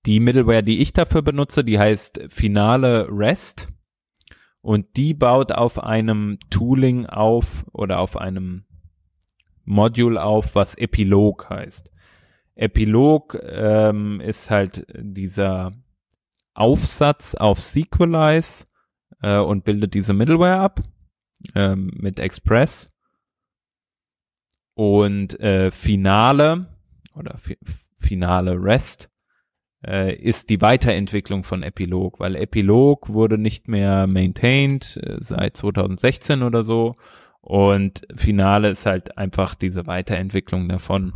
die Middleware, die ich dafür benutze, die heißt Finale REST und die baut auf einem Tooling auf oder auf einem Module auf, was Epilog heißt. Epilog ähm, ist halt dieser Aufsatz auf Sequelize äh, und bildet diese Middleware ab ähm, mit Express. Und äh, Finale oder fi Finale REST äh, ist die Weiterentwicklung von Epilog, weil Epilog wurde nicht mehr maintained äh, seit 2016 oder so. Und Finale ist halt einfach diese Weiterentwicklung davon.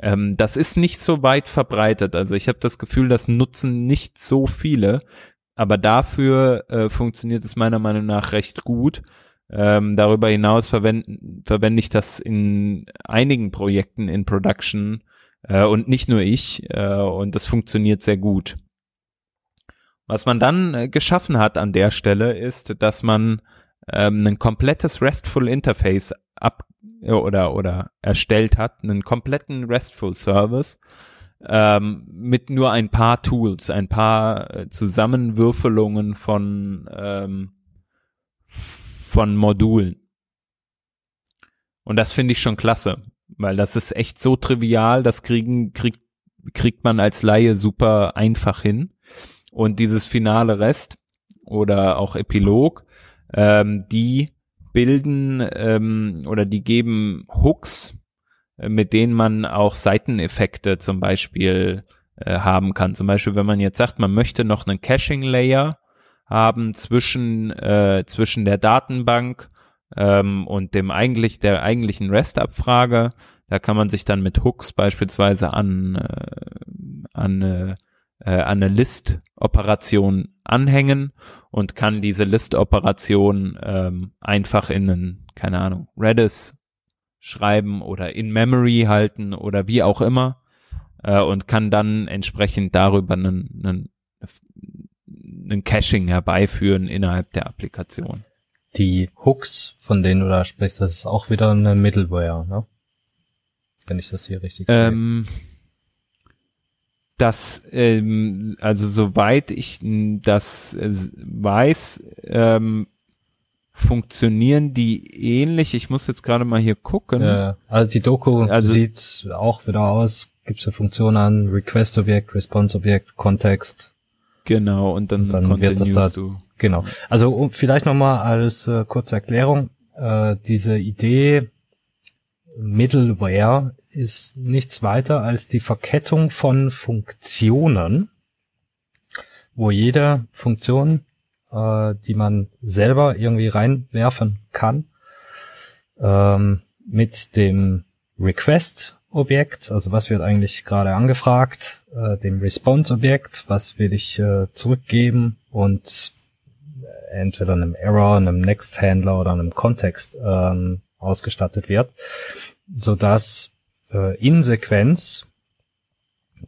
Ähm, das ist nicht so weit verbreitet. Also ich habe das Gefühl, das nutzen nicht so viele, aber dafür äh, funktioniert es meiner Meinung nach recht gut. Ähm, darüber hinaus verwende verwende ich das in einigen Projekten in Production äh, und nicht nur ich äh, und das funktioniert sehr gut. Was man dann äh, geschaffen hat an der Stelle ist, dass man ähm, ein komplettes RESTful Interface ab oder oder erstellt hat, einen kompletten RESTful Service ähm, mit nur ein paar Tools, ein paar äh, Zusammenwürfelungen von ähm, von Modulen. Und das finde ich schon klasse, weil das ist echt so trivial, das kriegen kriegt kriegt man als Laie super einfach hin. Und dieses finale Rest oder auch Epilog, ähm, die bilden ähm, oder die geben Hooks, äh, mit denen man auch Seiteneffekte zum Beispiel äh, haben kann. Zum Beispiel, wenn man jetzt sagt, man möchte noch einen Caching-Layer haben zwischen, äh, zwischen der Datenbank ähm, und dem eigentlich, der eigentlichen REST-Abfrage. Da kann man sich dann mit Hooks beispielsweise an, äh, an, äh, äh an eine List-Operation anhängen und kann diese List-Operation ähm, einfach in einen, keine Ahnung, Redis schreiben oder in Memory halten oder wie auch immer äh, und kann dann entsprechend darüber einen, einen einen Caching herbeiführen innerhalb der Applikation. Die Hooks, von denen du da sprichst, das ist auch wieder eine Middleware, ne? Wenn ich das hier richtig sehe. Ähm, das, ähm, also soweit ich das äh, weiß, ähm, funktionieren die ähnlich. Ich muss jetzt gerade mal hier gucken. Äh, also die Doku also, sieht auch wieder aus, gibt es eine Funktion an, Request-Objekt, Response-Objekt, Kontext. Genau, und dann, und dann wird das da, du. Genau. Also um, vielleicht nochmal als äh, kurze Erklärung, äh, diese Idee Middleware ist nichts weiter als die Verkettung von Funktionen, wo jede Funktion, äh, die man selber irgendwie reinwerfen kann, ähm, mit dem Request-Objekt, also was wird eigentlich gerade angefragt, äh, dem Response-Objekt, was will ich äh, zurückgeben und entweder einem Error, einem Next-Handler oder einem Kontext ähm, ausgestattet wird, so dass äh, in Sequenz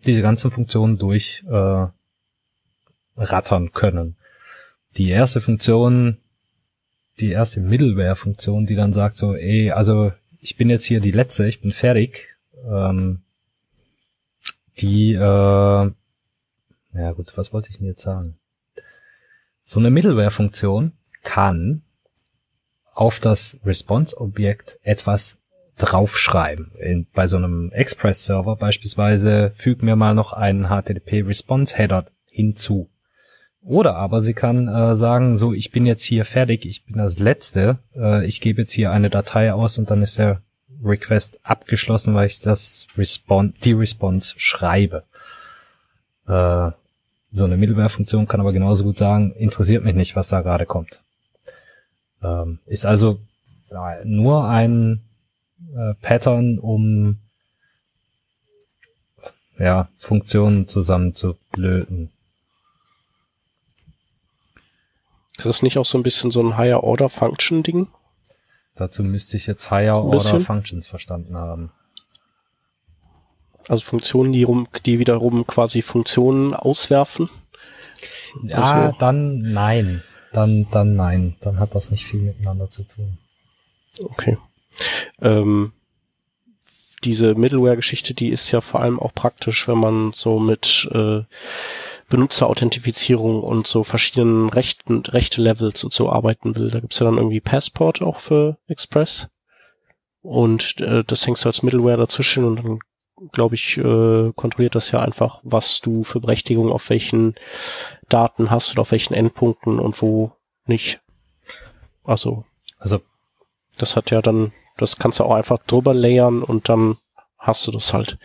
diese ganzen Funktionen durch äh, rattern können. Die erste Funktion, die erste Middleware-Funktion, die dann sagt so, ey, also ich bin jetzt hier die letzte, ich bin fertig, ähm, die, äh, ja gut, was wollte ich denn jetzt sagen? So eine Middleware-Funktion kann auf das Response-Objekt etwas draufschreiben. In, bei so einem Express-Server beispielsweise füg mir mal noch einen HTTP-Response-Header hinzu. Oder aber sie kann äh, sagen, so, ich bin jetzt hier fertig, ich bin das Letzte, äh, ich gebe jetzt hier eine Datei aus und dann ist der Request abgeschlossen, weil ich das Response, die Response schreibe. Äh, so eine Middleware-Funktion kann aber genauso gut sagen, interessiert mich nicht, was da gerade kommt. Ähm, ist also nur ein äh, Pattern, um ja, Funktionen zusammenzublöden. Ist das nicht auch so ein bisschen so ein Higher Order Function Ding? Dazu müsste ich jetzt Higher Order Functions verstanden haben. Also Funktionen, die, rum, die wiederum quasi Funktionen auswerfen? Ja, also, dann nein. Dann, dann nein. Dann hat das nicht viel miteinander zu tun. Okay. Ähm, diese Middleware-Geschichte, die ist ja vor allem auch praktisch, wenn man so mit äh, Benutzerauthentifizierung und so verschiedenen Rechten, Rechte-Levels und so arbeiten will. Da gibt's ja dann irgendwie Passport auch für Express. Und äh, das hängst du als Middleware dazwischen und dann, glaube ich, äh, kontrolliert das ja einfach, was du für Berechtigung auf welchen Daten hast oder auf welchen Endpunkten und wo nicht. Also. Also. Das hat ja dann das kannst du auch einfach drüber layern und dann hast du das halt.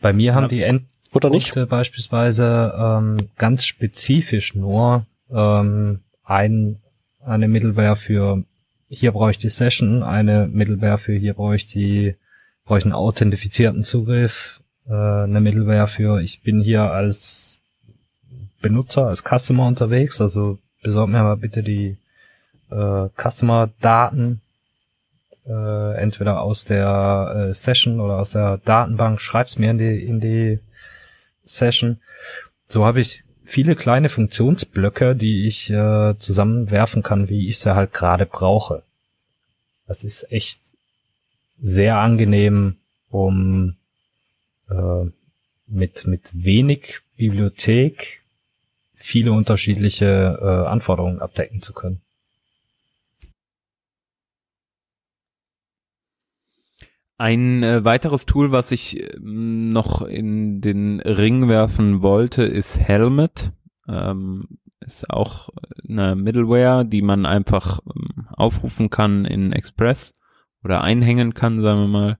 Bei mir haben die Endpunkte nicht? beispielsweise ähm, ganz spezifisch nur ähm, ein, eine Middleware für hier brauche ich die Session, eine Middleware für hier brauche ich die brauche ich einen authentifizierten Zugriff, äh, eine Middleware für ich bin hier als Benutzer, als Customer unterwegs, also besorg mir mal bitte die äh, Customer-Daten, äh, entweder aus der äh, Session oder aus der Datenbank, schreib's mir in die, in die Session. So habe ich viele kleine Funktionsblöcke, die ich äh, zusammenwerfen kann, wie ich sie halt gerade brauche. Das ist echt sehr angenehm, um äh, mit, mit wenig Bibliothek viele unterschiedliche äh, Anforderungen abdecken zu können. Ein äh, weiteres Tool, was ich äh, noch in den Ring werfen wollte, ist Helmet. Ähm, ist auch eine Middleware, die man einfach ähm, aufrufen kann in Express oder einhängen kann, sagen wir mal.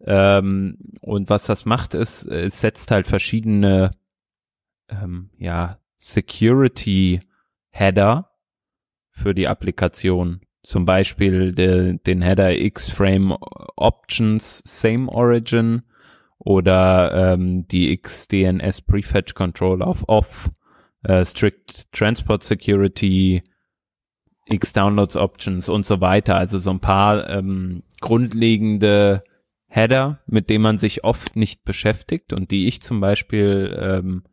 Ähm, und was das macht, ist, es setzt halt verschiedene ähm, ja, Security Header für die Applikation zum Beispiel de, den Header X-Frame Options Same Origin oder ähm, die XDNS Prefetch Control auf Off, äh, Strict Transport Security, X Downloads Options und so weiter. Also so ein paar ähm, grundlegende Header, mit denen man sich oft nicht beschäftigt und die ich zum Beispiel ähm,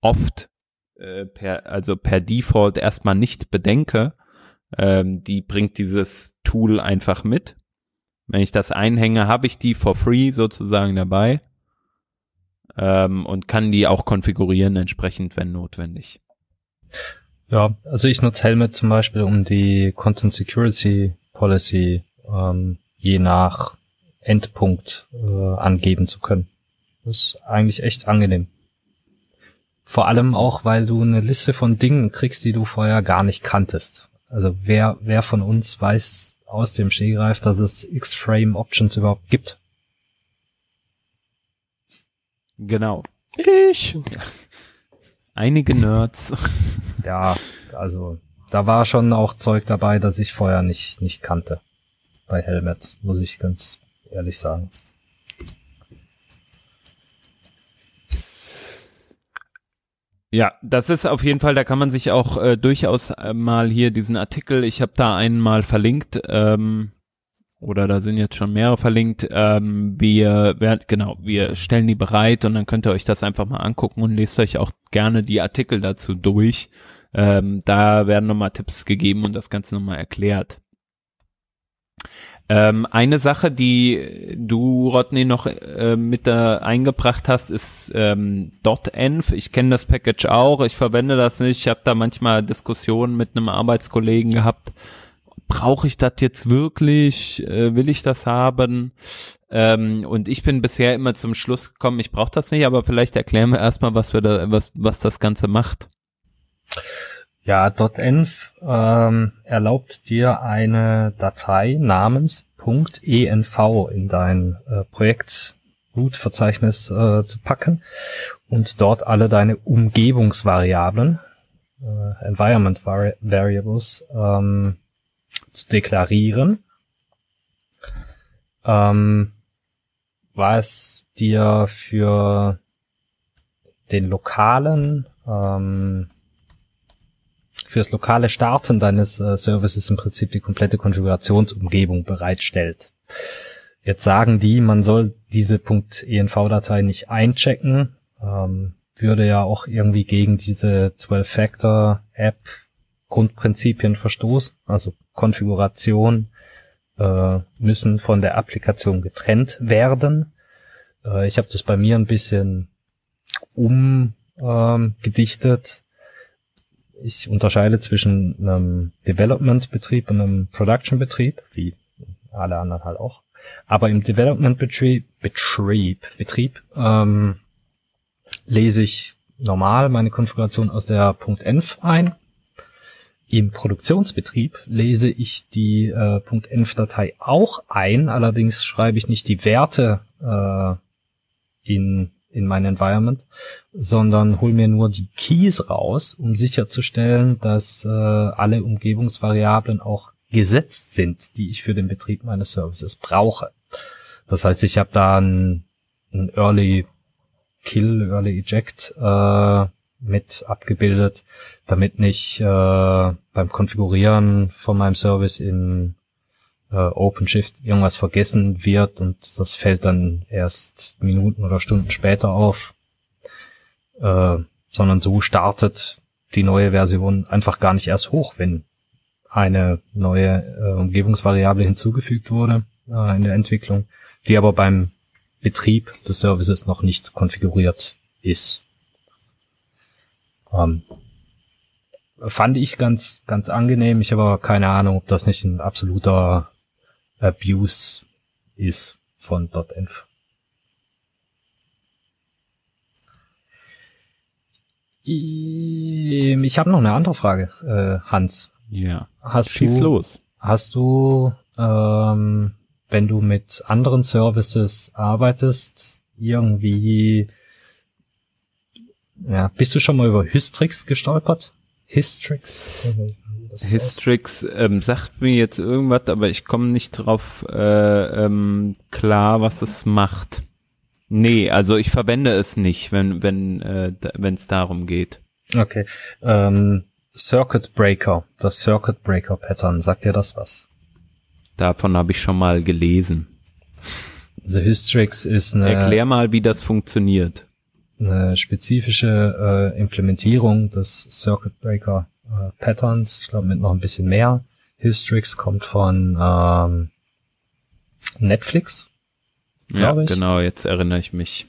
oft äh, per, also per Default erstmal nicht bedenke, ähm, die bringt dieses Tool einfach mit. Wenn ich das einhänge, habe ich die for free sozusagen dabei ähm, und kann die auch konfigurieren entsprechend, wenn notwendig. Ja, also ich nutze Helmet zum Beispiel, um die Content Security Policy ähm, je nach Endpunkt äh, angeben zu können. Das ist eigentlich echt angenehm. Vor allem auch, weil du eine Liste von Dingen kriegst, die du vorher gar nicht kanntest. Also wer, wer von uns weiß aus dem Stehgreif, dass es X-Frame Options überhaupt gibt? Genau. Ich. Einige Nerds. Ja, also da war schon auch Zeug dabei, das ich vorher nicht, nicht kannte. Bei Helmet, muss ich ganz ehrlich sagen. Ja, das ist auf jeden Fall, da kann man sich auch äh, durchaus äh, mal hier diesen Artikel, ich habe da einen mal verlinkt, ähm, oder da sind jetzt schon mehrere verlinkt. Ähm, wir, wir, genau, wir stellen die bereit und dann könnt ihr euch das einfach mal angucken und lest euch auch gerne die Artikel dazu durch. Ähm, da werden nochmal Tipps gegeben und das Ganze nochmal erklärt. Ähm, eine Sache, die du, Rodney, noch äh, mit da eingebracht hast, ist ähm, .env. Ich kenne das Package auch, ich verwende das nicht. Ich habe da manchmal Diskussionen mit einem Arbeitskollegen gehabt. Brauche ich das jetzt wirklich? Äh, will ich das haben? Ähm, und ich bin bisher immer zum Schluss gekommen, ich brauche das nicht, aber vielleicht erklären wir erstmal, was da, was, was das Ganze macht. Ja, .env ähm, erlaubt dir eine Datei namens .env in dein äh, Projekt Root-Verzeichnis äh, zu packen und dort alle deine Umgebungsvariablen, äh, Environment Vari Variables, ähm, zu deklarieren. Ähm, was dir für den lokalen ähm, fürs lokale Starten deines äh, Services im Prinzip die komplette Konfigurationsumgebung bereitstellt. Jetzt sagen die, man soll diese .env-Datei nicht einchecken, ähm, würde ja auch irgendwie gegen diese 12-Factor-App Grundprinzipien verstoßen, also Konfiguration äh, müssen von der Applikation getrennt werden. Äh, ich habe das bei mir ein bisschen umgedichtet. Ähm, ich unterscheide zwischen einem Development-Betrieb und einem Production-Betrieb, wie alle anderen halt auch. Aber im Development-Betrieb, Betrieb, Betrieb, ähm, lese ich normal meine Konfiguration aus der .env ein. Im Produktionsbetrieb lese ich die äh, .env-Datei auch ein, allerdings schreibe ich nicht die Werte äh, in in mein Environment, sondern hol mir nur die Keys raus, um sicherzustellen, dass äh, alle Umgebungsvariablen auch gesetzt sind, die ich für den Betrieb meines Services brauche. Das heißt, ich habe da ein, ein Early Kill, Early Eject äh, mit abgebildet, damit nicht äh, beim Konfigurieren von meinem Service in äh, OpenShift irgendwas vergessen wird und das fällt dann erst Minuten oder Stunden später auf, äh, sondern so startet die neue Version einfach gar nicht erst hoch, wenn eine neue äh, Umgebungsvariable hinzugefügt wurde äh, in der Entwicklung, die aber beim Betrieb des Services noch nicht konfiguriert ist. Ähm, fand ich ganz, ganz angenehm. Ich habe aber keine Ahnung, ob das nicht ein absoluter Abuse ist von .env. Ich habe noch eine andere Frage, äh, Hans. Ja. Hast Schieß du, los. Hast du, ähm, wenn du mit anderen Services arbeitest, irgendwie, ja, bist du schon mal über Hystrix gestolpert? Hystrix? Hystrix ähm, sagt mir jetzt irgendwas, aber ich komme nicht drauf äh, ähm, klar, was es macht. Nee, also ich verwende es nicht, wenn wenn äh, wenn es darum geht. Okay. Ähm, Circuit Breaker, das Circuit Breaker Pattern, sagt dir das was? Davon habe ich schon mal gelesen. The Hystrix ist eine. Erklär mal, wie das funktioniert. eine spezifische äh, Implementierung des Circuit Breaker äh, Patterns, ich glaube mit noch ein bisschen mehr. Hystrix kommt von ähm, Netflix. Ja, ich. genau, jetzt erinnere ich mich.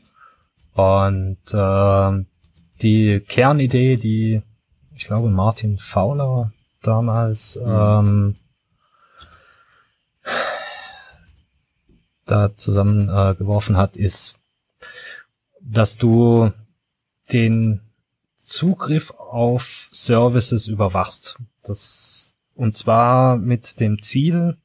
Und ähm, die Kernidee, die ich glaube Martin Fowler damals Mhm. ähm, da zusammen äh, hat, ist, dass du den Zugriff auf Services überwachst. Das, und zwar mit dem Ziel,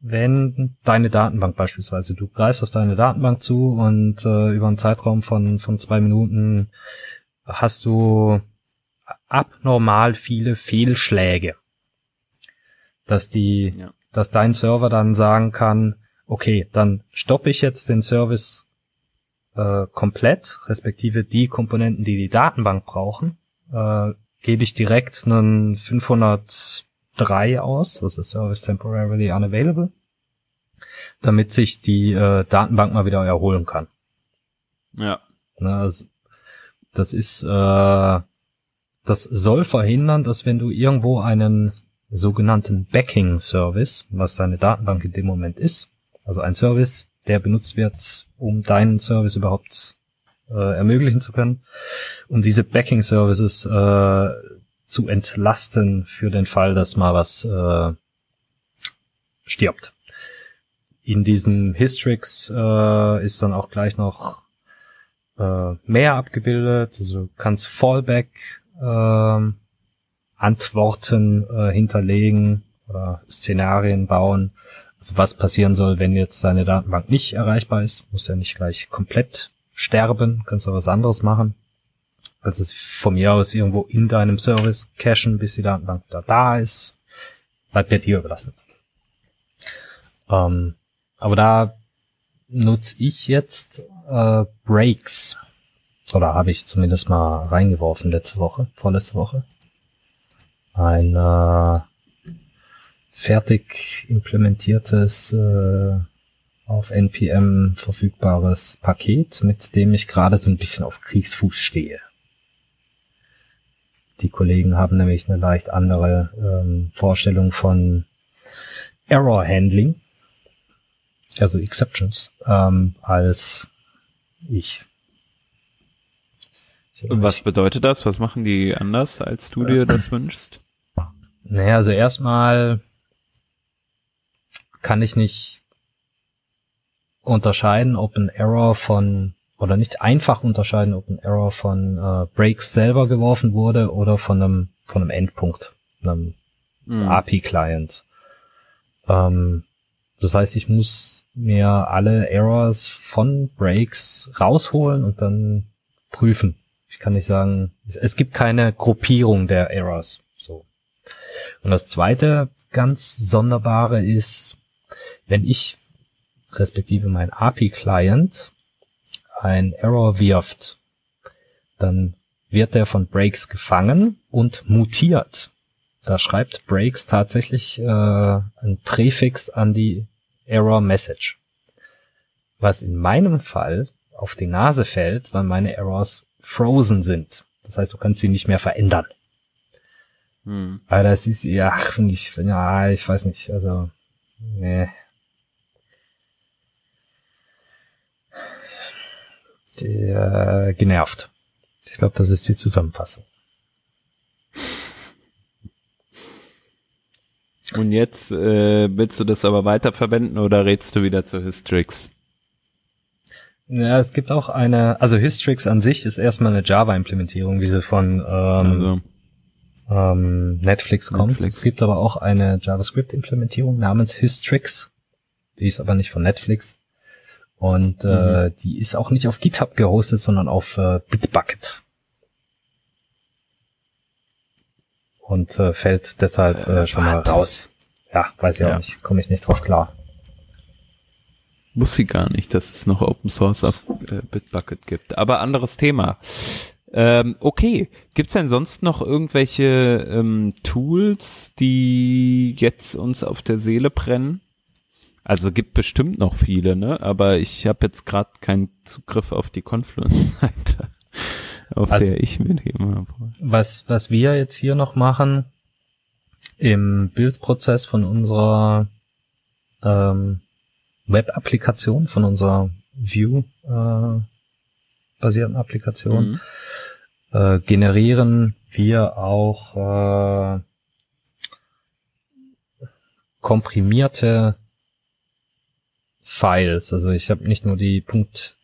wenn deine Datenbank beispielsweise, du greifst auf deine Datenbank zu und äh, über einen Zeitraum von, von zwei Minuten hast du abnormal viele Fehlschläge. Dass die, Ja. dass dein Server dann sagen kann, okay, dann stoppe ich jetzt den Service äh, komplett, respektive die Komponenten, die die Datenbank brauchen, äh, gebe ich direkt einen 503 aus, das ist Service Temporarily Unavailable, damit sich die äh, Datenbank mal wieder erholen kann. Ja. Ne, also, das ist, äh, das soll verhindern, dass wenn du irgendwo einen sogenannten Backing-Service, was deine Datenbank in dem Moment ist, also ein Service, der benutzt wird, um deinen Service überhaupt äh, ermöglichen zu können, um diese Backing-Services äh, zu entlasten für den Fall, dass mal was äh, stirbt. In diesem Histrix äh, ist dann auch gleich noch äh, mehr abgebildet. Also kannst Fallback ähm, Antworten äh, hinterlegen oder Szenarien bauen. Also was passieren soll, wenn jetzt deine Datenbank nicht erreichbar ist. Muss ja nicht gleich komplett sterben, kannst du was anderes machen. Das ist von mir aus irgendwo in deinem Service cachen, bis die Datenbank wieder da ist. Bleibt mir dir überlassen. Ähm, aber da nutze ich jetzt äh, Breaks. Oder habe ich zumindest mal reingeworfen letzte Woche, vorletzte Woche. Ein äh, fertig implementiertes äh, auf NPM verfügbares Paket, mit dem ich gerade so ein bisschen auf Kriegsfuß stehe. Die Kollegen haben nämlich eine leicht andere ähm, Vorstellung von Error Handling, also Exceptions, ähm, als ich. Ich- Und was bedeutet das? Was machen die anders, als du dir das wünschst? Naja, also erstmal kann ich nicht unterscheiden, ob ein Error von oder nicht einfach unterscheiden, ob ein Error von äh, Breaks selber geworfen wurde oder von einem von einem Endpunkt, einem Hm. API-Client. Ähm, das heißt, ich muss mir alle Errors von Breaks rausholen und dann prüfen. Ich kann nicht sagen, es- es gibt keine Gruppierung der Errors. So. Und das zweite ganz sonderbare ist, wenn ich respektive mein API-Client ein Error wirft, dann wird der von Breaks gefangen und mutiert. Da schreibt Breaks tatsächlich äh, ein Präfix an die Error Message. Was in meinem Fall auf die Nase fällt, weil meine Errors frozen sind. Das heißt, du kannst sie nicht mehr verändern. Hm. Aber das ist, ja, finde ich, ja, ich weiß nicht, also, nee. Der, genervt. Ich glaube, das ist die Zusammenfassung. Und jetzt äh, willst du das aber weiterverwenden oder rätst du wieder zu Hystrix? Ja, es gibt auch eine, also Hystrix an sich ist erstmal eine Java-Implementierung, wie sie von ähm, Also, ähm, Netflix kommt. Netflix. Es gibt aber auch eine JavaScript-Implementierung namens Hystrix. Die ist aber nicht von Netflix. Und äh, die ist auch nicht auf GitHub gehostet, sondern auf äh, Bitbucket. Und äh, fällt deshalb äh, schon mal raus. Ja, weiß ich Ja. auch nicht. Komme ich nicht drauf klar. wusste ich gar nicht, dass es noch Open Source auf äh, Bitbucket gibt. Aber anderes Thema. Ähm, okay, gibt's denn sonst noch irgendwelche ähm, Tools, die jetzt uns auf der Seele brennen? Also gibt bestimmt noch viele, ne? Aber ich habe jetzt gerade keinen Zugriff auf die Confluence-Seite, auf also, der ich mir immer. Was was wir jetzt hier noch machen im Bildprozess von unserer ähm, Web-Applikation, von unserer View-basierten äh, Applikation, mhm. Äh, generieren wir auch äh, komprimierte Files. Also ich habe nicht nur die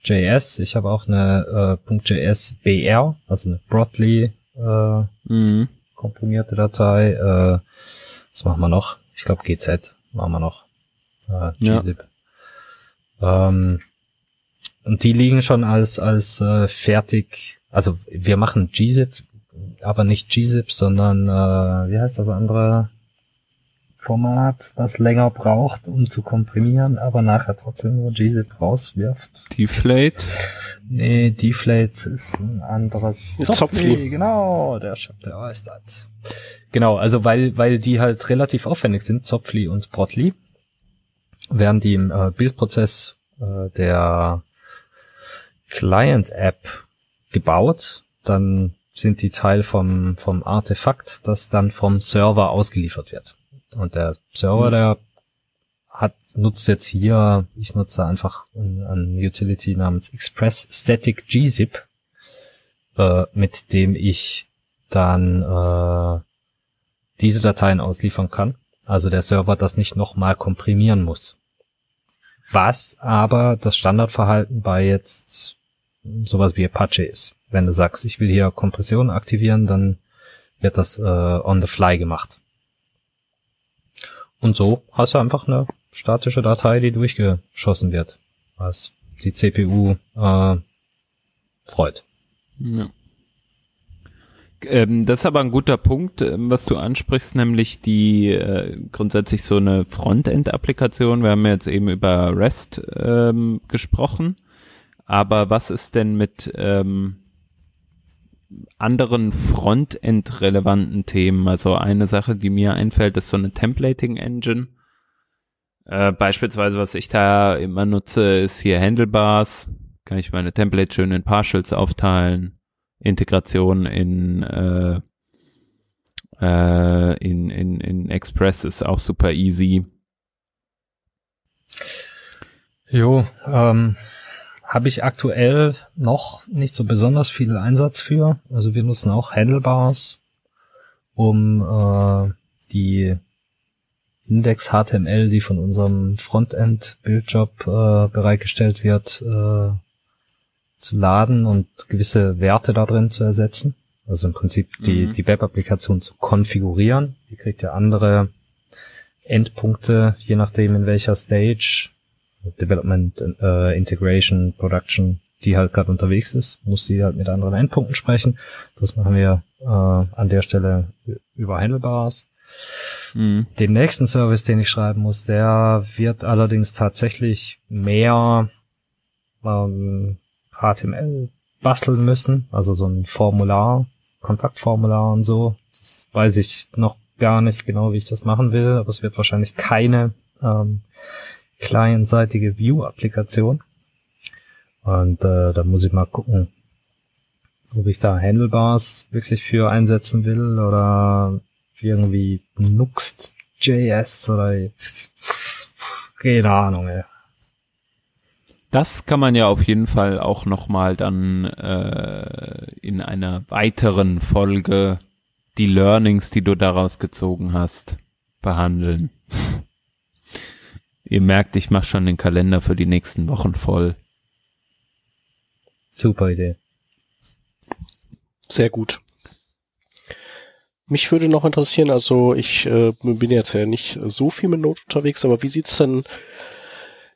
.js, ich habe auch eine äh, .js BR, also eine broadly äh, mhm. komprimierte Datei. Äh, was machen wir noch? Ich glaube GZ machen wir noch. Äh, gzip. Ja. Ähm, und die liegen schon als als äh, fertig. Also wir machen gzip, aber nicht gzip, sondern äh, wie heißt das andere? Format, was länger braucht, um zu komprimieren, aber nachher trotzdem nur gzip rauswirft. Deflate? Nee, Deflate ist ein anderes. Zopfli. Genau, der Chapter heißt das. Genau, also weil, weil die halt relativ aufwendig sind, Zopfli und Brotli, werden die im äh, Bildprozess äh, der Client-App gebaut, dann sind die Teil vom, vom Artefakt, das dann vom Server ausgeliefert wird. Und der Server, mhm. der hat, nutzt jetzt hier, ich nutze einfach ein, Utility namens Express Static gzip, äh, mit dem ich dann äh, diese Dateien ausliefern kann. Also der Server das nicht nochmal komprimieren muss. Was aber das Standardverhalten bei jetzt sowas wie Apache ist. Wenn du sagst, ich will hier Kompression aktivieren, dann wird das äh, on the fly gemacht. Und so hast du einfach eine statische Datei, die durchgeschossen wird, was die CPU äh, freut. Ja. Ähm, das ist aber ein guter Punkt, ähm, was du ansprichst, nämlich die äh, grundsätzlich so eine Frontend-Applikation. Wir haben jetzt eben über REST ähm, gesprochen, aber was ist denn mit ähm, anderen Frontend-relevanten Themen. Also eine Sache, die mir einfällt, ist so eine Templating-Engine. Äh, beispielsweise, was ich da immer nutze, ist hier Handlebars. Kann ich meine Templates schön in Partials aufteilen. Integration in, äh, äh, in, in, in Express ist auch super easy. Jo, ähm, habe ich aktuell noch nicht so besonders viel Einsatz für. Also wir nutzen auch Handlebars, um äh, die Index HTML, die von unserem Frontend-Bildjob äh, bereitgestellt wird, äh, zu laden und gewisse Werte da drin zu ersetzen. Also im Prinzip die, mhm. die Web-Applikation zu konfigurieren. Die kriegt ja andere Endpunkte, je nachdem in welcher Stage Development, äh, Integration, Production, die halt gerade unterwegs ist, muss sie halt mit anderen Endpunkten sprechen. Das machen wir äh, an der Stelle über Handlebars. Mhm. Den nächsten Service, den ich schreiben muss, der wird allerdings tatsächlich mehr ähm, HTML basteln müssen, also so ein Formular, Kontaktformular und so. Das weiß ich noch gar nicht genau, wie ich das machen will, aber es wird wahrscheinlich keine ähm, clientseitige View-Applikation. Und äh, da muss ich mal gucken, ob ich da Handlebars wirklich für einsetzen will oder irgendwie Nuxt.js oder keine Ahnung, ey. Das kann man ja auf jeden Fall auch nochmal dann äh, in einer weiteren Folge die Learnings, die du daraus gezogen hast, behandeln. Ihr merkt, ich mache schon den Kalender für die nächsten Wochen voll. Super Idee. Sehr gut. Mich würde noch interessieren, also ich äh, bin jetzt ja nicht so viel mit Node unterwegs, aber wie sieht's denn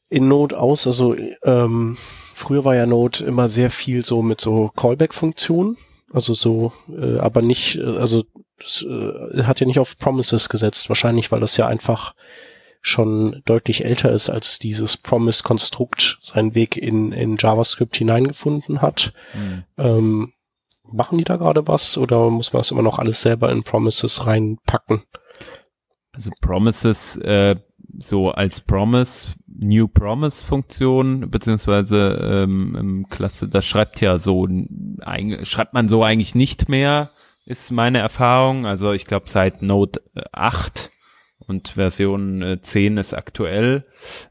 in Node aus? Also ähm, früher war ja Node immer sehr viel so mit so Callback-Funktionen, also so, äh, aber nicht, äh, also es, äh, hat ja nicht auf Promises gesetzt, wahrscheinlich, weil das ja einfach schon deutlich älter ist, als dieses Promise-Konstrukt seinen Weg in, in JavaScript hineingefunden hat. Mhm. Ähm, machen die da gerade was oder muss man das immer noch alles selber in Promises reinpacken? Also Promises äh, so als Promise, New Promise Funktion, beziehungsweise ähm, Klasse, das schreibt ja so, schreibt man so eigentlich nicht mehr, ist meine Erfahrung. Also ich glaube seit Node 8 und Version äh, 10 ist aktuell,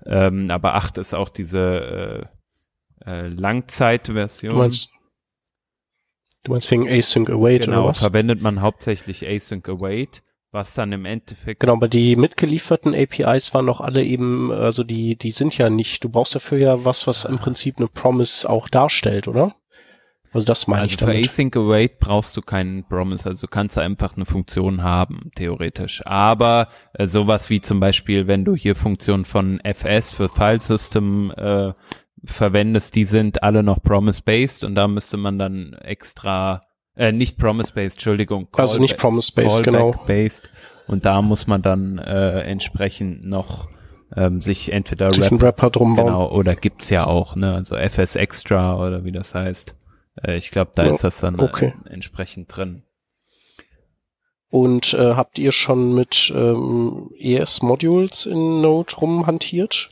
ähm, aber 8 ist auch diese äh, äh, Langzeitversion. Du meinst, du meinst wegen Async Await genau, oder was? verwendet man hauptsächlich Async Await was dann im Endeffekt. Genau, aber die mitgelieferten APIs waren noch alle eben, also die, die sind ja nicht, du brauchst dafür ja was, was im Prinzip eine Promise auch darstellt, oder? Also das meine also ich damit. für Async Await brauchst du keinen Promise, also du kannst einfach eine Funktion haben, theoretisch. Aber äh, sowas wie zum Beispiel, wenn du hier Funktionen von FS für File System äh, verwendest, die sind alle noch Promise-based und da müsste man dann extra äh, nicht Promise-Based, Entschuldigung. Call also nicht Promise-Based, genau. Based. Und da muss man dann äh, entsprechend noch ähm, sich entweder Rap, einen Rapper drum bauen. Genau, oder gibt's ja auch, ne, also FS Extra oder wie das heißt. Äh, ich glaube, da ja, ist das dann okay. äh, entsprechend drin. Und äh, habt ihr schon mit ähm, ES-Modules in Node rumhantiert?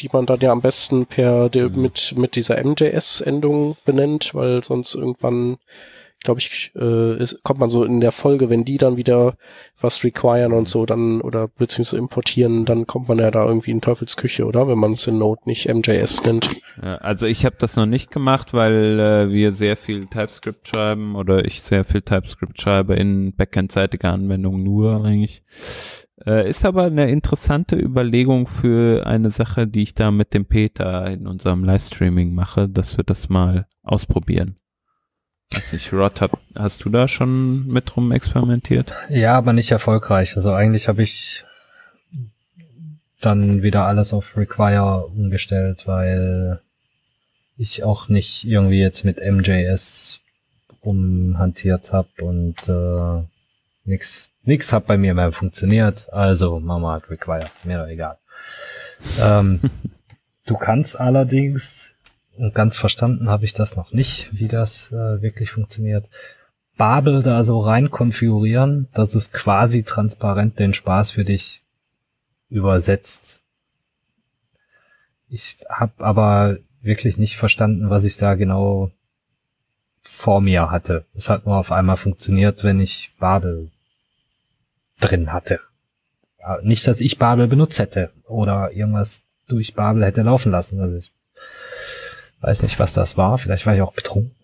Die man dann ja am besten per mhm. mit, mit dieser MJS-Endung benennt, weil sonst irgendwann glaube ich, äh, ist, kommt man so in der Folge, wenn die dann wieder was requiren und so, dann oder beziehungsweise importieren, dann kommt man ja da irgendwie in Teufelsküche, oder? Wenn man es in Node nicht MJS nennt. Also ich habe das noch nicht gemacht, weil äh, wir sehr viel TypeScript schreiben oder ich sehr viel TypeScript schreibe in Backend-seitige Anwendungen nur eigentlich. Äh, ist aber eine interessante Überlegung für eine Sache, die ich da mit dem Peter in unserem Livestreaming mache, dass wir das mal ausprobieren. Weiß nicht, Rod, hab, hast du da schon mit rum experimentiert? Ja, aber nicht erfolgreich. Also eigentlich habe ich dann wieder alles auf Require umgestellt, weil ich auch nicht irgendwie jetzt mit MJS rumhantiert habe und äh, nix nix hat bei mir mehr funktioniert. Also Mama hat Require, mir doch egal. ähm, du kannst allerdings ganz verstanden habe ich das noch nicht, wie das äh, wirklich funktioniert. Babel da so rein konfigurieren, dass es quasi transparent den Spaß für dich übersetzt. Ich habe aber wirklich nicht verstanden, was ich da genau vor mir hatte. Es hat nur auf einmal funktioniert, wenn ich Babel drin hatte. Nicht, dass ich Babel benutzt hätte oder irgendwas durch Babel hätte laufen lassen. Also ich Weiß nicht, was das war. Vielleicht war ich auch betrunken.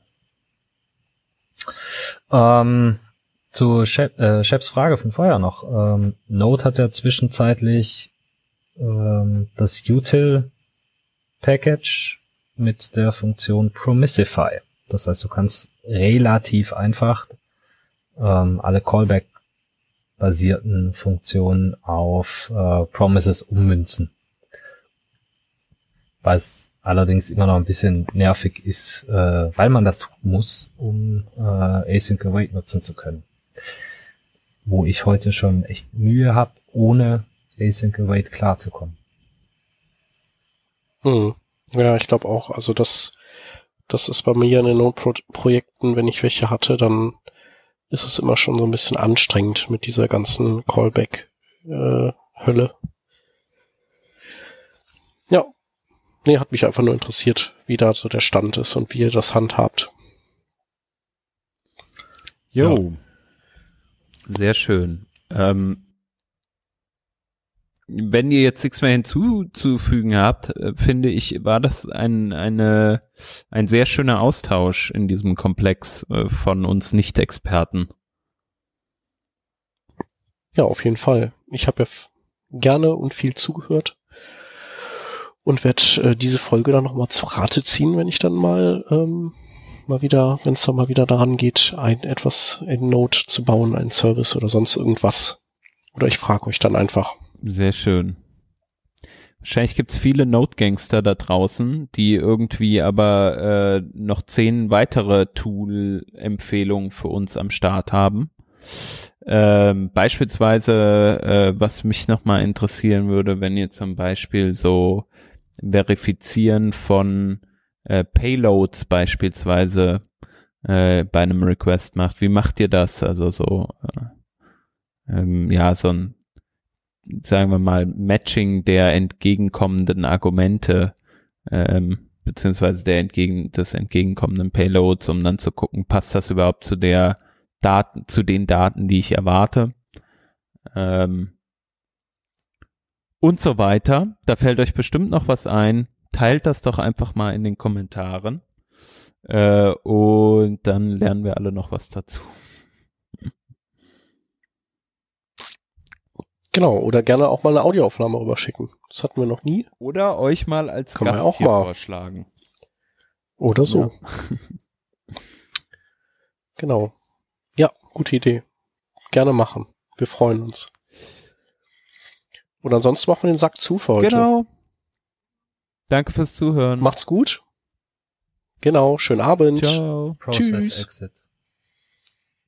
Ähm, zu Shep, äh, Sheps Frage von vorher noch. Ähm, Node hat ja zwischenzeitlich ähm, das util Package mit der Funktion Promissify. Das heißt, du kannst relativ einfach ähm, alle Callback basierten Funktionen auf äh, Promises ummünzen. Was allerdings immer noch ein bisschen nervig ist, äh, weil man das tun muss, um äh, Async Await nutzen zu können. Wo ich heute schon echt Mühe habe, ohne Async Await klarzukommen. Hm. Ja, ich glaube auch. Also das, das ist bei mir in den Node-Projekten, wenn ich welche hatte, dann ist es immer schon so ein bisschen anstrengend mit dieser ganzen Callback-Hölle. Äh, ja, Nee, hat mich einfach nur interessiert, wie da so der Stand ist und wie ihr das handhabt. Jo. Ja. Sehr schön. Ähm, wenn ihr jetzt nichts mehr hinzuzufügen habt, äh, finde ich, war das ein, eine, ein sehr schöner Austausch in diesem Komplex äh, von uns Nicht-Experten. Ja, auf jeden Fall. Ich habe ja gerne und viel zugehört und werde äh, diese Folge dann nochmal zu Rate ziehen, wenn ich dann mal ähm, mal wieder, wenn es dann mal wieder daran geht, ein etwas in Node zu bauen, einen Service oder sonst irgendwas. Oder ich frage euch dann einfach. Sehr schön. Wahrscheinlich gibt's viele Node-Gangster da draußen, die irgendwie aber äh, noch zehn weitere Tool-Empfehlungen für uns am Start haben. Ähm, beispielsweise, äh, was mich nochmal interessieren würde, wenn ihr zum Beispiel so Verifizieren von äh, Payloads beispielsweise äh, bei einem Request macht. Wie macht ihr das? Also so, äh, ähm, ja, so ein sagen wir mal, Matching der entgegenkommenden Argumente ähm, beziehungsweise der entgegen des entgegenkommenden Payloads, um dann zu gucken, passt das überhaupt zu der Daten, zu den Daten, die ich erwarte. Ähm, und so weiter. Da fällt euch bestimmt noch was ein. Teilt das doch einfach mal in den Kommentaren. Äh, und dann lernen wir alle noch was dazu. Genau, oder gerne auch mal eine Audioaufnahme rüberschicken. Das hatten wir noch nie. Oder euch mal als wir Gast auch hier mal. vorschlagen. Oder so. Genau. Ja, gute Idee. Gerne machen. Wir freuen uns. Und ansonsten machen wir den Sack zu für heute. Genau. Danke fürs Zuhören. Macht's gut. Genau, schönen Abend. Ciao. Process Tschüss. Exit.